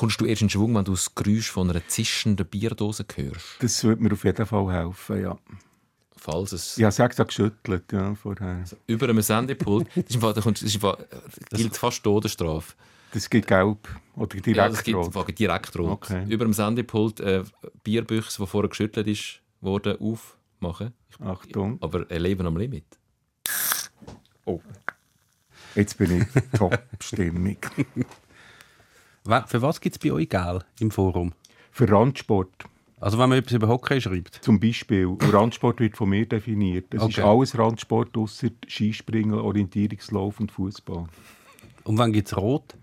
Kommst du erst in Schwung, wenn du das Geräusch von einer zischenden Bierdose hörst? Das würde mir auf jeden Fall helfen, ja. Falls es Ich habe sechs geschüttelt ja, vorher. über einem Sendepult, das, ist im Fall, da kommt- das, ist im Fall, das gilt fast Todesstrafe. Das gibt gelb oder direkt Ja, das gibt rot. direkt rot. Okay. Über dem Sendepult äh, Bierbüchse, die vorher geschüttelt ist, worden aufmachen. Achtung. Aber ein Leben am Limit. Oh. Jetzt bin ich Top-Stimmung. Für was gibt es bei euch Geld im Forum? Für Randsport Also wenn man etwas über Hockey schreibt. zum Beispiel. Und Randsport wird von mir definiert. Das ist Okay. alles Randsport außer Skispringen, Orientierungslauf und Fußball. Und wann gibt es Rot?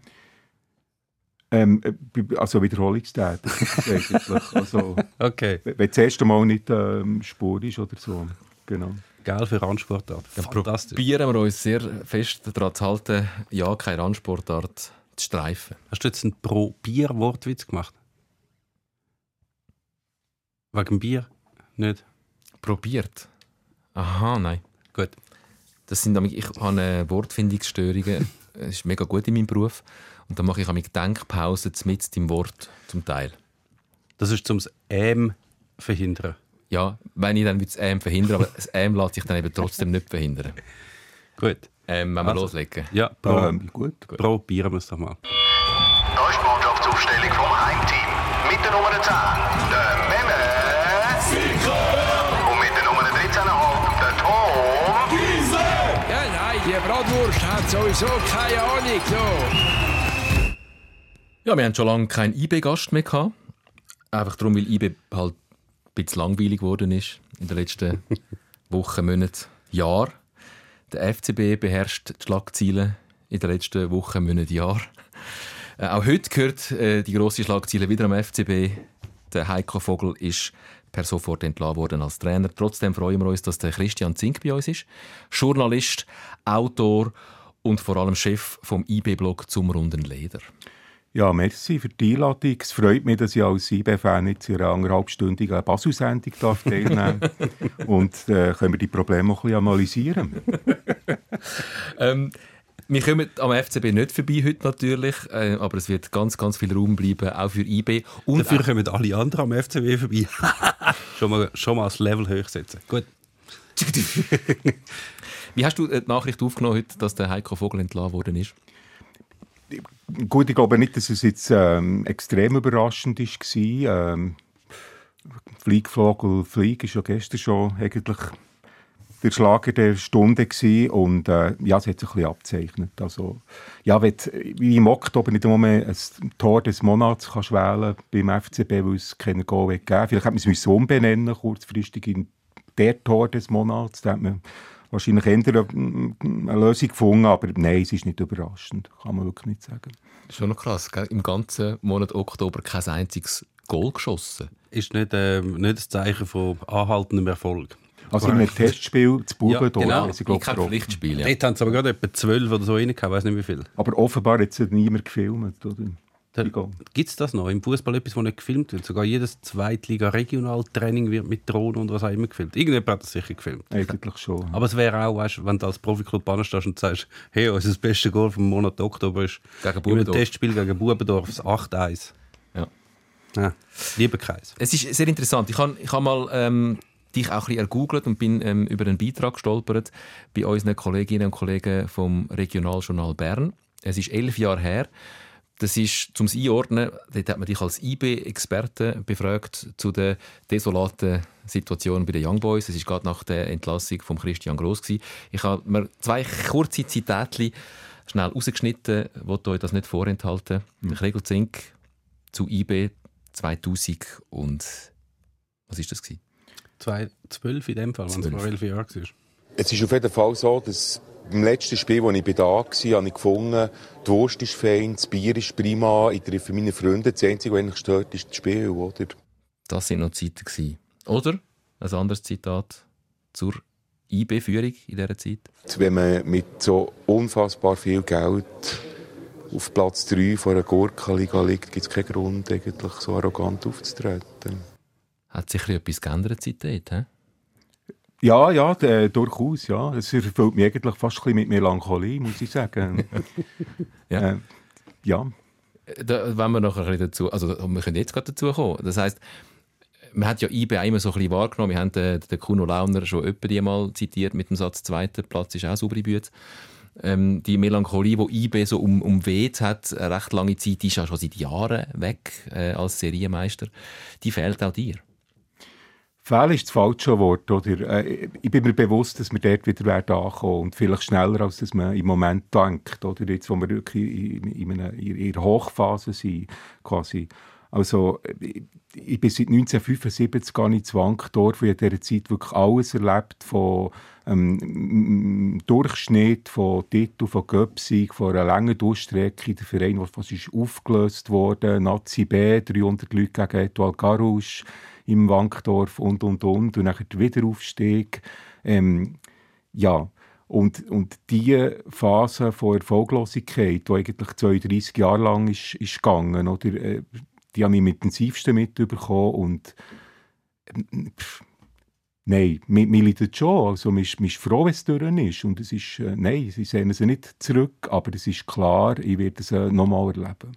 Ähm, äh, also Wiederholungstätig. Also, Okay. wenn das erste Mal nicht ähm, Spur ist oder so. Genau. Geld für Randsportart. Fantastisch. Probieren wir uns sehr fest daran zu halten, ja, keine Randsportart zu streifen. Hast du jetzt einen Pro-Bier-Wortwitz gemacht? Wegen dem Bier? Nicht? Probiert. Aha, nein. Gut. Das sind, ich habe äh, Wortfindungsstörungen. Das ist mega gut in meinem Beruf. Und dann mache ich mit Denkpausen mit im Wort zum Teil. Das ist zum Ähm verhindern. Ja, wenn ich dann das Ähm verhindere, aber das Ähm lässt sich dann eben trotzdem nicht verhindern. Gut. Ähm, wenn wir Also. loslegen. Ja, Pro, Ähm, gut. probieren wir es doch mal. Da ist die Mannschaftsaufstellung vom Heimteam. Mit der Nummer 10, der Memme. Und mit der Nummer 13,5, der Tom. Ja, nein, die Bratwurst hat sowieso keine Ahnung. So. Ja, wir haben schon lange keinen IB-Gast mehr gehabt. Einfach darum, weil IB halt ein bisschen langweilig geworden ist in den letzten Wochen, Monaten, Jahren. Der FCB beherrscht die Schlagzeilen in den letzten Wochen, Monaten, Jahren. Äh, auch heute gehört äh, die grosse Schlagzeile wieder am FCB. Der Heiko Vogel ist per sofort entlassen worden als Trainer. Trotzdem freuen wir uns, dass der Christian Zink bei uns ist. Journalist, Autor und vor allem Chef vom IB-Blog zum runden Leder. Ja, merci für die Einladung. Es freut mich, dass ich als IB-Fan jetzt in einer anderthalbstündigen Basel-Sendung darf teilnehmen darf. Und äh, können wir die Probleme auch ein bisschen analysieren. Ähm, wir kommen am FCB nicht vorbei heute natürlich, äh, aber es wird ganz, ganz viel Raum bleiben, auch für IB. Und Dafür kommen alle anderen am FCW vorbei. schon, mal, schon mal das Level hochsetzen. Gut. Wie hast du äh, die Nachricht aufgenommen heute, dass der Heiko Vogel entlassen worden ist? Gut, ich glaube nicht, dass es jetzt ähm, extrem überraschend war. Ähm, Flieg, Vogel, Flieg ist ja gestern schon eigentlich der Schlager der Stunde gewesen. und äh, ja, es hat sich ein bisschen abzeichnet. Also, ja, wenn wie im Oktober nicht mehr ein Tor des Monats kannst wählen beim FCB, weil es keine Goal gegeben. Vielleicht hätte man es umbenennen kurzfristig in der Tor des Monats. Da hat man wahrscheinlich eher eine, eine Lösung gefunden, aber nein, es ist nicht überraschend, kann man wirklich nicht sagen. Schon noch krass, gell? im ganzen Monat Oktober kein einziges Goal geschossen. Ist nicht, ähm, nicht das Zeichen von anhaltendem Erfolg. Also in einem Testspiel zu Buben Ja, genau. sie, Ich glaub, kein getroffen. Pflichtspiel, ja. Dort haben sie aber gerade etwa zwölf oder so rein gehabt, weiß nicht wie viel. Aber offenbar hat es niemand gefilmt. Oder? Gibt es das noch? Im Fußball etwas, das nicht gefilmt wird? Sogar jedes Zweitliga-Regionaltraining wird mit Drohnen und was auch immer gefilmt. Irgendjemand hat das sicher gefilmt. Eigentlich schon. Aber es wäre auch, weißt, wenn du als Profiklub anstehst und sagst, hey, unser bestes Goal vom Monat Oktober ist Gegen in einem Bubendorf. Testspiel gegen Bubendorf das 8-1. Ja. Ja, lieber Kreis. Es ist sehr interessant. Ich habe ich hab mal ähm, dich auch ein bisschen ergoogelt und bin ähm, über einen Beitrag gestolpert bei unseren Kolleginnen und Kollegen vom Regionaljournal Bern. Es ist elf Jahre her. Das ist, zum Einordnen, dort hat man dich als IB-Experte befragt zu der desolaten Situation bei den Young Boys. Es ist gerade nach der Entlassung von Christian Gross. Gewesen. Ich habe mir zwei kurze Zitate schnell rausgeschnitten, wollte euch das nicht vorenthalten. Mhm. Gregor Zink zu IB 2000 und was ist das gewesen? 2-12 in dem Fall, wenn es 12. vor elf Jahren war. Es ist auf jeden Fall so, dass beim letzten Spiel, als ich da war, habe ich gefunden, die Wurst ist fein, das Bier ist prima, ich treffe meine Freunde. Das Einzige, was eigentlich stört, ist das Spiel, oder? Das sind noch Zeiten. Oder ein anderes Zitat zur IB-Führung in dieser Zeit. Wenn man mit so unfassbar viel Geld auf Platz 3 vor einer Gurkenliga liegt, gibt es keinen Grund, eigentlich so arrogant aufzutreten. Hat sich etwas geändert seitdem? Ja, ja, äh, durchaus, ja. Es erfüllt mich eigentlich fast ein bisschen mit Melancholie, muss ich sagen. Ja. Äh, ja. Da wenn wir noch ein bisschen dazu, also wir können jetzt gerade dazu kommen. Das heißt, man hat ja IB auch immer so ein bisschen wahrgenommen. Wir haben den, den Kuno Launer schon öppe die mal zitiert mit dem Satz, zweiter Platz ist auch saubere Büte. Ähm, die Melancholie, die IB so um, umweht hat, eine recht lange Zeit, die ist ja schon seit Jahren weg äh, als Serienmeister. Die fehlt auch dir. Fehl ist das falsche Wort. Oder? Äh, ich bin mir bewusst, dass wir dort wieder werden ankommen und vielleicht schneller, als dass man im Moment denkt. Oder jetzt, wo wir wirklich in, in, einer, Hochphase sind, quasi. Also, ich, ich bin seit 1975 gar nicht zu Wankdorf und in dieser Zeit wirklich alles erlebt, von ähm, Durchschnitt, von Titel, von Göpsig, von einer langen Durchstrecke, der Verein, was ist aufgelöst worden, Nazi B, 300 Leute gegen Etoile Garouche, im Wankdorf und, und, und. Und dann der Wiederaufstieg. Ähm, ja, und, und diese Phase von Erfolglosigkeit, die eigentlich 32 Jahre lang ist, ist gegangen, oder, äh, die habe ich am intensivsten mitbekommen und äh, Nein, mir, liegt schon. Also, man, ist, man ist froh, wenn es durch ist. Und es ist, äh, nein, sie sehen sie nicht zurück, aber es ist klar, ich werde es nochmal erleben.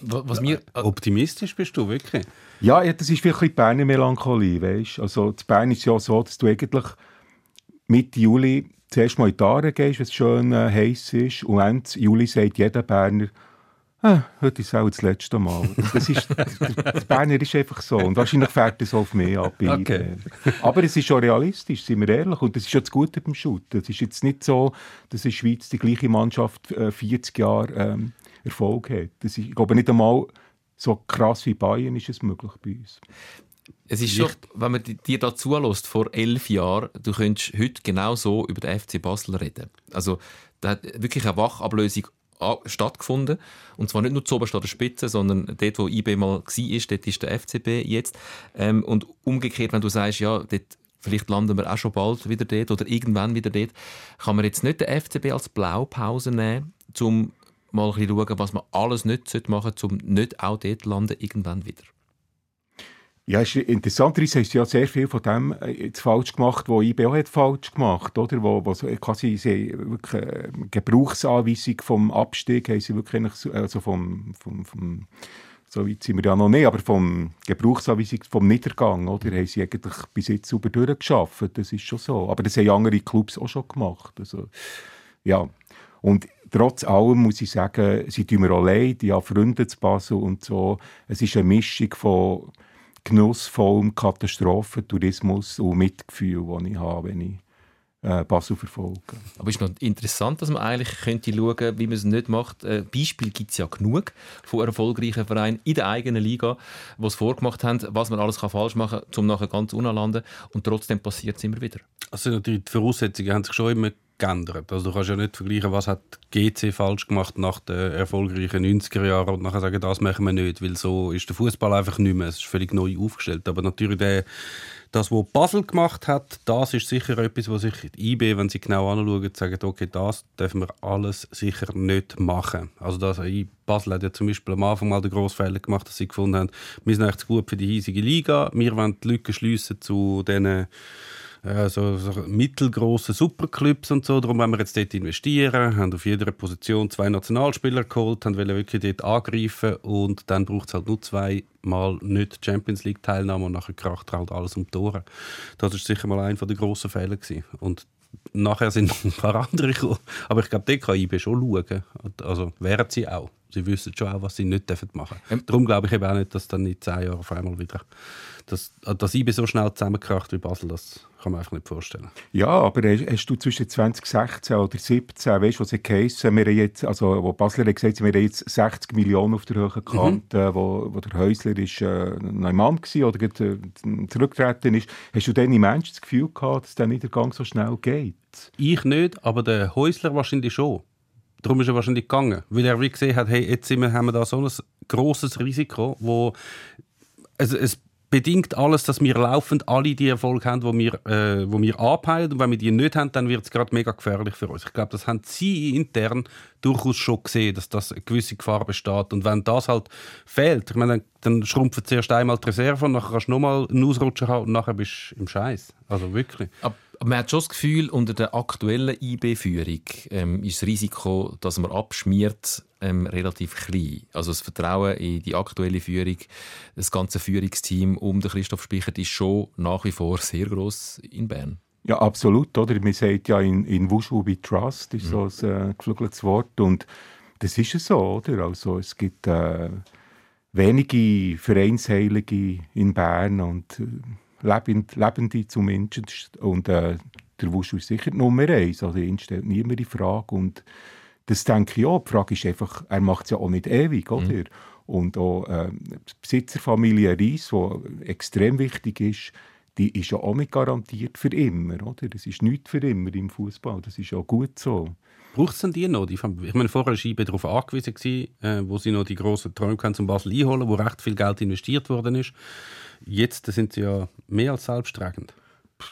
Was mir, Optimistisch bist du, wirklich? Ja, ja das ist wirklich die Berner Melancholie, weißt Also, in Bern ist ja so, dass du eigentlich Mitte Juli zuerst mal in die Aare gehst, wenn es schön äh, heiß ist, und Ende Juli sagt jeder Berner, ah, heute ist auch das letzte Mal. Das ist, das Berner ist einfach so. Und wahrscheinlich fährt es auf mehr ab. Okay. Aber es ist schon realistisch, sind wir ehrlich. Und das ist ja das Gute beim Shooten. Es ist jetzt nicht so, dass in der Schweiz die gleiche Mannschaft äh, 40 Jahre ähm, Erfolg hat. Das ist, ich glaube nicht einmal so krass wie Bayern ist es möglich bei uns. Es ist schon, wenn man dir da zulässt, vor elf Jahren, du könntest heute genau so über den FC Basel reden. Also, da hat wirklich eine Wachablösung stattgefunden. Und zwar nicht nur zu oberst an der Spitze, sondern dort, wo IB mal war, dort ist der FCB jetzt. Ähm, und umgekehrt, wenn du sagst, ja, dort vielleicht landen wir auch schon bald wieder dort oder irgendwann wieder dort, kann man jetzt nicht den FCB als Blaupause nehmen, um mal ein bisschen schauen, was man alles nicht machen sollte, um nicht auch dort landen, irgendwann wieder. Ja, ist interessanterweise hast du ja sehr viel von dem äh, falsch gemacht, was IBO hat falsch gemacht, oder? Wo, wo quasi sie wirklich äh, Gebrauchsanweisung vom Abstieg haben sie wirklich also vom, vom, vom so weit sind wir ja noch nicht, aber vom Gebrauchsanweisung vom Niedergang, oder? Haben sie eigentlich bis jetzt super durchgeschafft, das ist schon so. Aber das haben andere Clubs auch schon gemacht, also, ja. Und trotz allem muss ich sagen, sie tun mir auch leid, ich habe Freunde zu Basel und so. Es ist eine Mischung von genussvollem Katastrophentourismus und Mitgefühl, das ich habe, wenn ich äh, Basel verfolge. Aber es ist noch interessant, dass man eigentlich könnte schauen, wie man es nicht macht. Äh, Beispiel gibt es ja genug von erfolgreichen Vereinen in der eigenen Liga, die es vorgemacht haben, was man alles kann falsch machen kann, um nachher ganz unlanden und trotzdem passiert es immer wieder. Also natürlich, die Voraussetzungen haben sich schon immer geändert. Also du kannst ja nicht vergleichen, was hat GC falsch gemacht nach den erfolgreichen 90er Jahren und nachher sagen, das machen wir nicht, weil so ist der Fußball einfach nicht mehr. Es ist völlig neu aufgestellt. Aber natürlich der, das, was Basel gemacht hat, das ist sicher etwas, was sich die IB, wenn sie genau anschauen, sagen, okay, das dürfen wir alles sicher nicht machen. Also das, Basel hat ja zum Beispiel am Anfang mal den grossen Fehler gemacht, dass sie gefunden haben, wir sind echt gut für die hiesige Liga, wir wollen die Lücke schliessen zu diesen äh, so, so mittelgroße Superclubs und so. Darum wollen wir jetzt dort investieren, haben auf jeder Position zwei Nationalspieler geholt, haben wirklich dort angreifen und dann braucht es halt nur zweimal nicht Champions League Teilnahme und nachher kracht halt alles um die Tore. Das ist sicher mal einer der grossen Fehler gewesen. Und nachher sind noch ein paar andere gekommen. Aber ich glaube, dort kann IB schon schauen. Also wären sie auch. Sie wissen schon auch, was sie nicht machen dürfen. Darum glaube ich eben auch nicht, dass dann in zehn Jahren auf einmal wieder dass, dass IB so schnell zusammenkracht wie Basel, das kann man einfach nicht vorstellen. Ja, aber hast, du zwischen 2016 oder 2017, weißt du, was es geheißen wir jetzt, also wo Basler hat gesagt, wir haben jetzt 60 Millionen auf der Höhe gekannt, mhm. äh, wo, wo der Häusler ist, äh, ein Mann war oder äh, zurückgetreten ist. Hast du dann im Menschen das Gefühl gehabt, dass der Niedergang so schnell geht? Ich nicht, aber der Häusler wahrscheinlich schon. Darum ist er wahrscheinlich gegangen, weil er wie gesehen hat, hey, jetzt wir, haben wir da so ein grosses Risiko, wo also es bedingt alles, dass wir laufend alle die Erfolge haben, wo wir, äh, wo wir anpeilen. Und wenn wir die nicht haben, dann wird es gerade mega gefährlich für uns. Ich glaube, das haben sie intern durchaus schon gesehen, dass das eine gewisse Gefahr besteht. Und wenn das halt fehlt, ich meine, dann, dann schrumpft zuerst einmal die Reserve und nachher kannst du nochmal einen Ausrutscher haben und nachher bist du im Scheiß. Also wirklich. Aber man hat schon das Gefühl, unter der aktuellen IB-Führung ähm, ist das Risiko, dass man abschmiert, ähm, relativ klein. Also das Vertrauen in die aktuelle Führung, das ganze Führungsteam um den Christoph Spichert ist schon nach wie vor sehr groß in Bern. Ja, absolut. Oder? Man sagt ja, in, in Wushu we trust, ist so ein äh, geflügeltes Wort. Und das ist es so, oder? Also, es gibt äh, wenige Vereinsheilige in Bern und äh, Lebend, Lebende zumindest. Und äh, der Wushu ist sicher Nummer eins. Also, ihn stellt niemand in Frage. Und das denke ich auch. Die Frage ist einfach, er macht es ja auch nicht ewig, oder? Und auch äh, die Besitzerfamilie Reis, die extrem wichtig ist, die ist ja auch nicht garantiert für immer. Oder? Das ist nicht für immer im Fußball. Das ist auch gut so. Braucht es denn die noch? Ich meine, vorher war IB darauf angewiesen, äh, wo sie noch die grossen Träume zum Basel einholen, wo recht viel Geld investiert worden ist. Jetzt sind sie ja mehr als selbsttragend.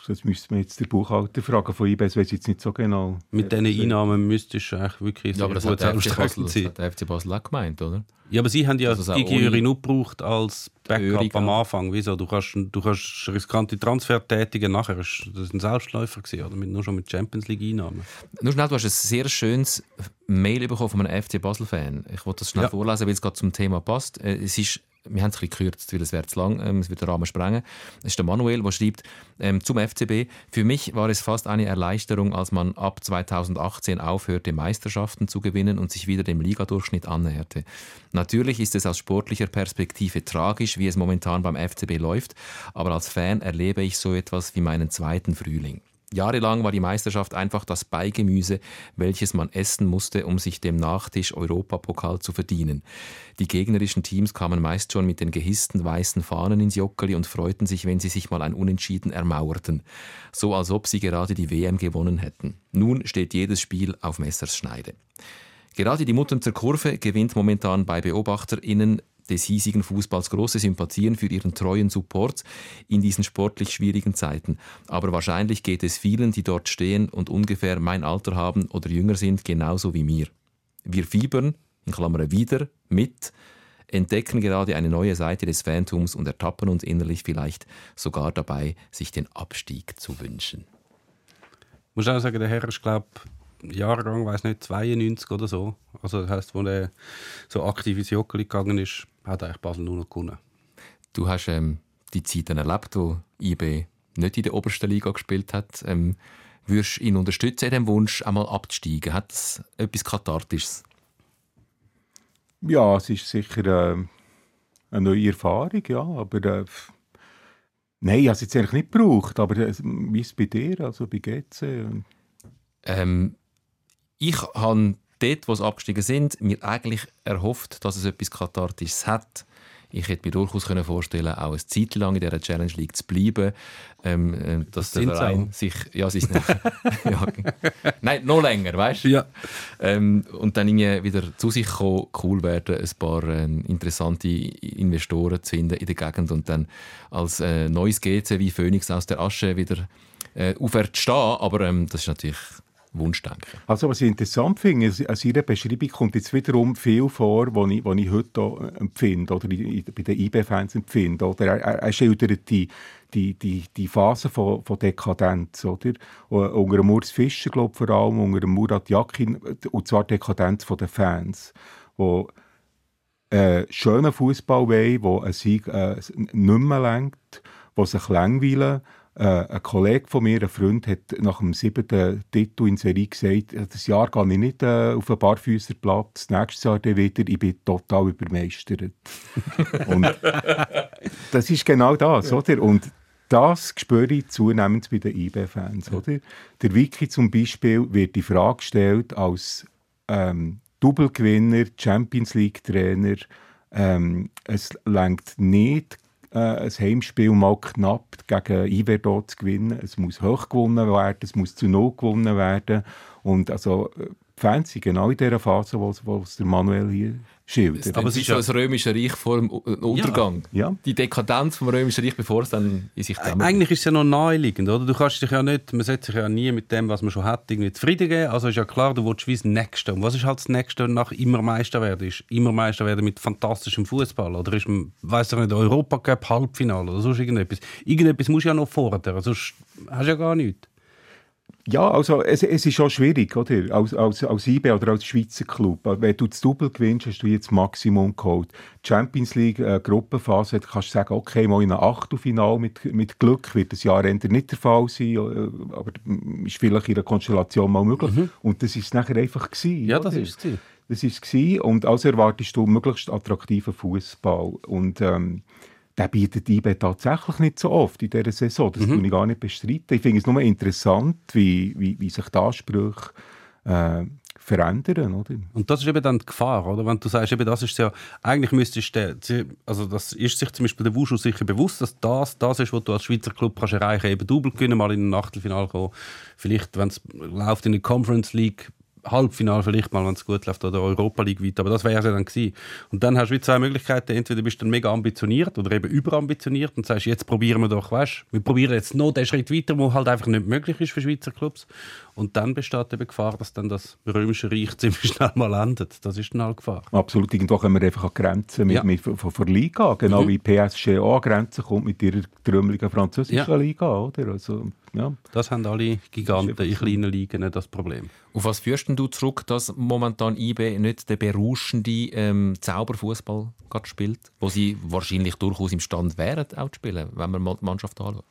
Das müsste man jetzt der Buchhalter fragen von IB, das weiß ich jetzt nicht so genau. Mit diesen Einnahmen müsstest du eigentlich wirklich Ja, aber das hat der FC Basel, das hat der FC Basel auch gemeint, oder? Ja, aber sie haben ja es Gigi ohne- Jörin gebraucht als Backup am. Anfang. Wieso? Du kannst, du kannst riskante Transfer tätigen, nachher ist das ein Selbstläufer gewesen, oder? Mit, nur schon mit Champions League Einnahmen. Nur schnell, du hast ein sehr schönes Mail bekommen von einem FC Basel-Fan. Ich wollte das schnell Ja. vorlesen, weil es gerade zum Thema passt. Äh, Es ist, wir haben es ein gekürzt, weil es wäre zu lang, ähm, es wird den Rahmen sprengen. Es ist der Manuel, der schreibt ähm, zum FCB, für mich war es fast eine Erleichterung, als man ab 2018 aufhörte, Meisterschaften zu gewinnen und sich wieder dem Ligadurchschnitt annäherte. Natürlich ist es aus sportlicher Perspektive tragisch, wie es momentan beim FCB läuft, aber als Fan erlebe ich so etwas wie meinen zweiten Frühling. Jahrelang war die Meisterschaft einfach das Beigemüse, welches man essen musste, um sich dem Nachtisch Europapokal zu verdienen. Die gegnerischen Teams kamen meist schon mit den gehissten weißen Fahnen ins Joggeli und freuten sich, wenn sie sich mal ein Unentschieden ermauerten. So als ob sie gerade die WM gewonnen hätten. Nun steht jedes Spiel auf Messers Schneide. Gerade die Mutter Kurve gewinnt momentan bei BeobachterInnen des hiesigen Fußballs große Sympathien für ihren treuen Support in diesen sportlich schwierigen Zeiten. Aber wahrscheinlich geht es vielen, die dort stehen und ungefähr mein Alter haben oder jünger sind, genauso wie mir. Wir fiebern, in Klammern wieder, mit, entdecken gerade eine neue Seite des Phantoms und ertappen uns innerlich vielleicht sogar dabei, sich den Abstieg zu wünschen. Ich muss auch sagen, der Herr ist, glaube Jahrgang, weiß nicht, 92 oder so. Also das heisst, wo er so aktiv ins Joggeli gegangen ist, hat eigentlich Basel nur noch gewonnen. Du hast ähm, die Zeiten erlebt, wo IB nicht in der obersten Liga gespielt hat. Ähm, würdest du ihn unterstützen in dem Wunsch, einmal abzusteigen? Hat es etwas Kathartisches? Ja, es ist sicher äh, eine neue Erfahrung, ja, aber äh, nein, ich habe es jetzt eigentlich nicht gebraucht, aber äh, wie ist es bei dir, also bei GC? Ähm, ich habe dort, wo sie abgestiegen sind, mir eigentlich erhofft, dass es etwas Kathartisches hat. Ich hätte mir durchaus können vorstellen, auch eine Zeit lang in dieser Challenge League zu bleiben. Ähm, äh, dass der sind's Verein auch. sich. Ja, sie ist ja, Nein, noch länger, weißt du? Ja. Ähm, und dann irgendwie wieder zu sich kommen, cool werden, ein paar ähm, interessante Investoren zu finden in der Gegend und dann als äh, neues GC wie Phoenix aus der Asche wieder äh, aufwärts stehen. Aber ähm, das ist natürlich Wunschdenken. Also was ich interessant finde, ist, an seiner Beschreibung kommt jetzt wiederum viel vor, was ich, ich heute auch empfinde, oder bei den IB-Fans empfinde. Oder er, er, er schildert die, die, die, die Phase von, von Dekadenz, oder? Und Unter dem Fischer, glaube vor allem, unter Murat Yakin, und zwar Dekadenz von den Fans, wo äh, schönen Fußball wollen, wo ein Sieg äh, nicht mehr lenkt, wo sich langweilen. Äh, ein Kollege von mir, ein Freund, hat nach dem siebten Titel in Serie gesagt, «Ja, das Jahr gehe ich nicht äh, auf einen Barfüßerplatz, nächstes Jahr dann wieder, ich bin total übermeistert. Und das ist genau das, oder? Und das spüre ich zunehmend bei den IB-Fans, oder? Der Wiki zum Beispiel wird die Frage gestellt als ähm, Double-Gewinner, Champions League-Trainer. Ähm, es lenkt nicht, äh, ein Heimspiel mal knapp gegen Iverdo zu gewinnen. Es muss hoch gewonnen werden, es muss zu Null gewonnen werden. Und also, äh, die Fans sind genau in dieser Phase, wo wo der Manuel hier schildert. Aber es ist ja das Römische Reich vor dem U- Untergang. Ja. Die Dekadenz vom Römischen Reich, bevor es dann in sich zusammen. Eigentlich ist es ja noch naheliegend, oder? Du kannst dich ja nicht, man setzt sich ja nie mit dem, was man schon hat, irgendwie zufrieden geben. Also ist ja klar, du willst wie das Nächste. Und was ist halt das Nächste nach immer Meister werden? Ist immer Meister werden mit fantastischem Fußball oder ist, weiß ich nicht, Europacup Halbfinale oder sonst irgendetwas. Irgendetwas musst du ja noch fordern, sonst hast du ja gar nichts. Ja, also es, es ist auch schwierig, oder? Als, als, als IB oder als Schweizer Club. Wenn du das Double gewinnst, hast du jetzt das Maximum geholt. Champions League äh, Gruppenphase, kannst du sagen, okay, mal in einem Achtelfinal mit, mit Glück wird das Jahr Ende nicht der Fall sein, äh, aber ist vielleicht in einer Konstellation mal möglich. Und das ist nachher einfach gewesen. Ja, oder? das ist es. Das ist es und also erwartest du möglichst attraktiven Fußball und ähm, der bietet IB tatsächlich nicht so oft in dieser Saison. Das mhm. ich gar nicht bestreiten. Ich finde es nur interessant, wie, wie, wie sich die Ansprüche äh, verändern. Oder? Und das ist eben dann die Gefahr, oder? Wenn du sagst, eben das ist ja, eigentlich müsstest du, also das ist sich zum Beispiel der Wushu sicher bewusst, dass das das ist, was du als Schweizer Club kannst erreichen, eben Double gewinnen, mal in ein Achtelfinale kommen, vielleicht, wenn es läuft in der Conference League Halbfinale vielleicht mal, wenn es gut läuft, oder Europa League weit. Aber das wäre es ja dann gewesen. Und dann hast du zwei Möglichkeiten. Entweder bist du dann mega ambitioniert oder eben überambitioniert und sagst, jetzt probieren wir doch, weißt wir probieren jetzt noch den Schritt weiter, der halt einfach nicht möglich ist für Schweizer Clubs. Und dann besteht eben Gefahr, dass dann das römische Reich ziemlich schnell mal endet. Das ist dann halt Gefahr. Absolut. Irgendwo kommen wir einfach an Grenzen mit, ja. mit, von, von Liga. Genau mhm. wie PSG auch an Grenzen kommt mit ihrer trümmeligen französischen ja. Liga. Oder? Also, ja. Das haben alle Giganten in kleinen Ligen das Problem. Auf was führst du zurück, dass momentan IB nicht der berauschende ähm, Zauberfußball spielt, wo sie wahrscheinlich durchaus imstande wären, auch zu spielen, wenn man die Mannschaft anschaut?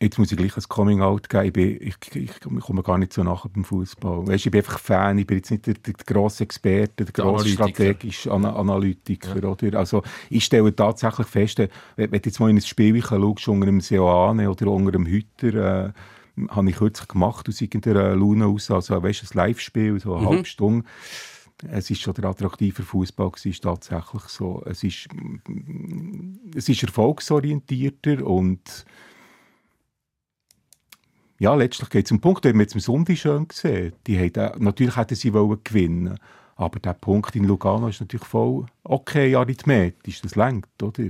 Jetzt muss ich gleich ein Coming-out geben. Ich, ich, ich, komme gar nicht so nach beim Fußball. Weißt, ich bin einfach Fan. Ich bin jetzt nicht der, der, der grosse Experte, der grosse strategische Ana Analytiker. Ja. Oder? Also, ich stelle tatsächlich fest, wenn, wenn du jetzt mal in ein Spiel schaust, unter einem Seoane oder unter einem Hütter, äh, habe ich kürzlich gemacht aus irgendeiner Laune aus. Also, weißt, ein Live-Spiel, so eine mhm. halbe Stunde. Es ist schon der attraktive Fußball ist tatsächlich so. Es ist, es ist erfolgsorientierter und ja, letztlich geht es um Punkt. Wir haben jetzt am Sonntag schön gesehen. Die haben, natürlich hätten sie wollen gewinnen aber der Punkt in Lugano ist natürlich voll okay arithmetisch. Das lenkt, oder?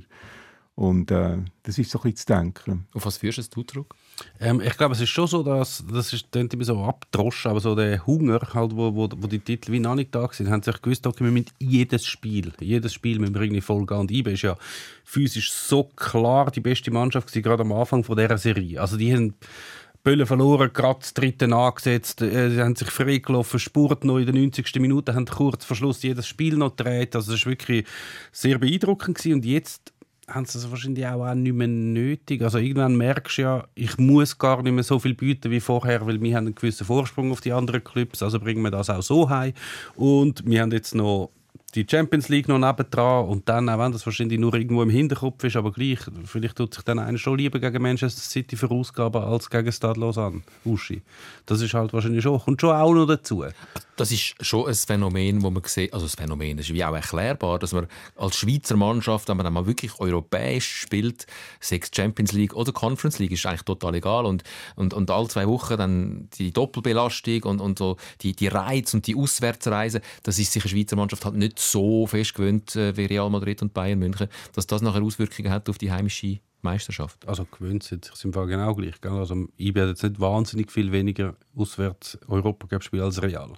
Und äh, das ist so ein bisschen zu denken. Auf was führst du zurück? Ähm, ich glaube, es ist schon so, dass das ist dann immer so abdroschen, aber so der Hunger, halt, wo, wo, wo die Titel wie noch nicht da sind, haben sich gewusst, okay, wir müssen jedes Spiel, jedes Spiel müssen wir irgendwie voll gehen. Und IBE ist ja physisch so klar die beste Mannschaft gewesen, gerade am Anfang von dieser Serie. Also die haben Böllen verloren, gerade das dritte angesetzt, äh, sie haben sich freigelaufen, Spurt noch in den 90. Minute, haben kurz vor Schluss jedes Spiel noch gedreht. Also das war wirklich sehr beeindruckend gewesen. und jetzt haben sie es wahrscheinlich auch, nicht mehr nötig. Also irgendwann merkst du ja, ich muss gar nicht mehr so viel bieten wie vorher, weil wir haben einen gewissen Vorsprung auf die anderen Clubs, also bringen wir das auch so heim. Und wir haben jetzt noch die Champions League noch nebendran und dann, auch wenn das wahrscheinlich nur irgendwo im Hinterkopf ist, aber gleich, vielleicht tut sich dann einer schon lieber gegen Manchester City verausgaben als gegen Stade Lausanne, Uschi. Das ist halt wahrscheinlich schon, kommt schon auch noch dazu. Das ist schon ein Phänomen, wo man sieht, also das Phänomen ist wie auch erklärbar, dass man als Schweizer Mannschaft, wenn man dann mal wirklich europäisch spielt, sechs Champions League oder Conference League, ist eigentlich total egal und, und, und alle zwei Wochen dann die Doppelbelastung und, und so die, die Reiz und die Auswärtsreise, das ist sich eine Schweizer Mannschaft halt nicht so fest gewöhnt äh, wie Real Madrid und Bayern München, dass das nachher Auswirkungen hat auf die heimische Meisterschaft. Also gewöhnt sind sich im Fall genau gleich. Gell? Also IB hat jetzt nicht wahnsinnig viel weniger auswärts Europacup-Spiele als Real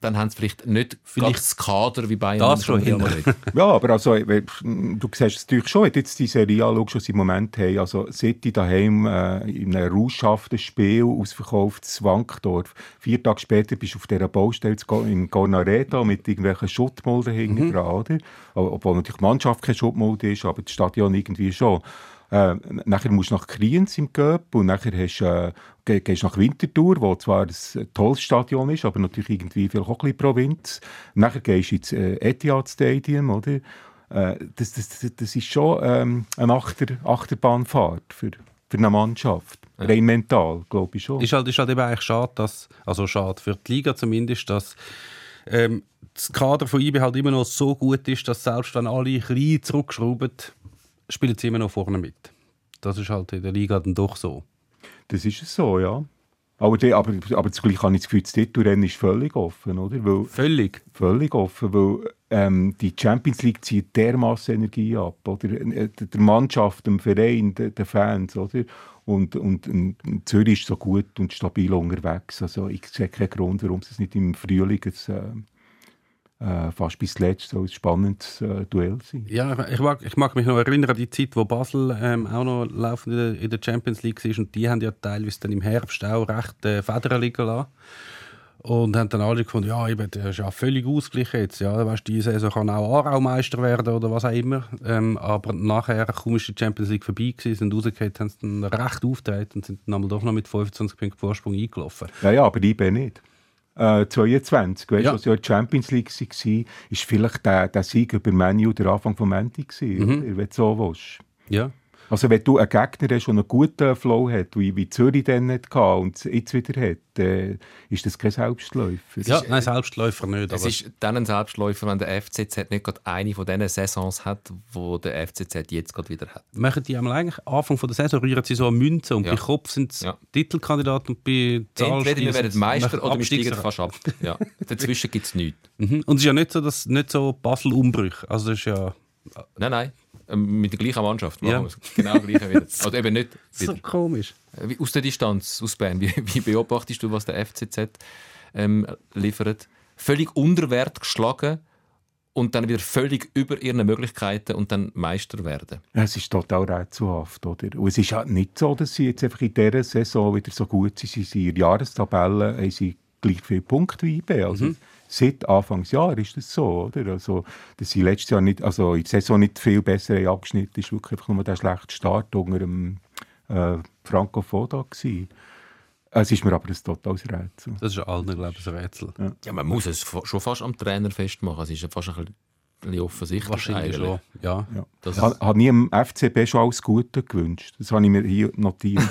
dann haben sie vielleicht nicht vielleicht das Kader wie Bayern. Das schon hin. ja, aber also, du siehst es natürlich schon, wenn du jetzt die Serie anschaust, was sie im Moment haben, also City daheim äh, in einem rauschhaften Spiel, ausverkauft Wankdorf. Vier Tage später bist du auf dieser Baustelle in Gornaredo mit irgendwelchen Schuttmulden hinten mhm. dran, oder? Obwohl natürlich die Mannschaft keine Schuttmulde ist, aber das Stadion irgendwie schon. Äh, nachher musst du nach Kriens im Göpp und nachher hast, äh, gehst nach Winterthur, wo zwar ein tolles Stadion ist, aber natürlich irgendwie vielleicht auch ein bisschen Provinz. Nachher gehst du ins äh, Etihad Stadium, oder? Äh, das, das, das ist schon ähm, eine Achter, Achterbahnfahrt für, für eine Mannschaft. Ja. Rein mental, glaube ich schon. Ist halt, ist halt eben eigentlich schade, dass, also schade für die Liga zumindest, dass ähm, das Kader von IB halt immer noch so gut ist, dass selbst wenn alle klein zurückschrauben, spielen sie immer noch vorne mit. Das ist halt in der Liga dann doch so. Das ist es so, ja. Aber, die, aber, aber zugleich habe ich das Gefühl, das Titelrennen ist völlig offen, oder? Weil, völlig? Völlig offen, weil ähm, die Champions League zieht dermaßen Energie ab, oder? Äh, der Mannschaft, dem Verein, den, Fans, oder? Und, und, und, Zürich ist so gut und stabil unterwegs. Also ich sehe keinen Grund, warum sie es nicht im Frühling ein, äh, äh, fast bis zuletzt so ein spannendes äh, Duell sein. Ja, ich mag, ich mag mich noch erinnern an die Zeit, wo Basel ähm, auch noch laufend in der, in der Champions League war und die haben ja teilweise dann im Herbst auch recht äh, Federn liegen lassen. Und haben dann alle gefunden, ja, eben, der ist ja völlig ausgeglichen jetzt. Ja, weißt, die Saison kann auch Aarau Meister werden oder was auch immer. Ähm, aber nachher, kaum ist die Champions League vorbei gewesen, sind rausgekommen, haben sie dann recht aufgetreten und sind dann doch noch mit 25 Punkten Vorsprung eingelaufen. Ja, ja, aber IB nicht. Äh, 22, weißt Ja. was ja die Champions League war, ist vielleicht der, der Sieg über Manu der Anfang vom Ende gewesen, Mhm. wenn du so willst. Ja. Also wenn du einen Gegner hast, der einen guten Flow hat, wie, wie Zürich dann hatte und jetzt wieder hat, äh, ist das kein Selbstläufer. Ja, nein, Selbstläufer nicht. Es Aber ist dann ein Selbstläufer, wenn der FCZ nicht gerade eine von diesen Saisons hat, wo der FCZ jetzt gerade wieder hat. machen die einmal eigentlich Anfang von der Saison rühren sie so eine Münze und Ja. bei Kopf sind sie Ja. Titelkandidat und bei Zahl Entweder wir werden sie Meister oder wir steigen fast ab. Ja. Dazwischen gibt es nichts. Mhm. Und es ist ja nicht so, dass nicht so Basel-Umbrüche. Also das ist ja Nein, nein. Ähm, Mit der gleichen Mannschaft. Machen Ja. wir es genau gleich wieder. Oder eben nicht so wieder. komisch. Äh, Aus der Distanz, aus Bern. Wie, wie beobachtest du, was der FCZ ähm, liefert? Völlig unter Wert geschlagen und dann wieder völlig über ihren Möglichkeiten und dann Meister werden. Es ist total rätselhaft, oder? Und es ist halt nicht so, dass sie jetzt einfach in dieser Saison wieder so gut sind. Sie sind in der Jahrestabelle haben sie gleich viele Punkte wie IB. Also seit Anfangsjahr ist das so, oder? Also, dass sie letztes Jahr nicht, also in der Saison nicht viel besser haben abgeschnitten ist wirklich einfach nur der schlechte Start unter dem äh, Franco Foda gewesen. Es ist mir aber ein totales Rätsel. Das ist allen, glaube ich, ein Rätsel. Ja, man muss es schon fast am Trainer festmachen. Es ist ja fast ein bisschen- offensichtlich. Wahrscheinlich eigentlich. schon. Ja. Ja. Das Ich habe nie dem FCB schon alles Gute gewünscht. Das habe ich mir hier notiert.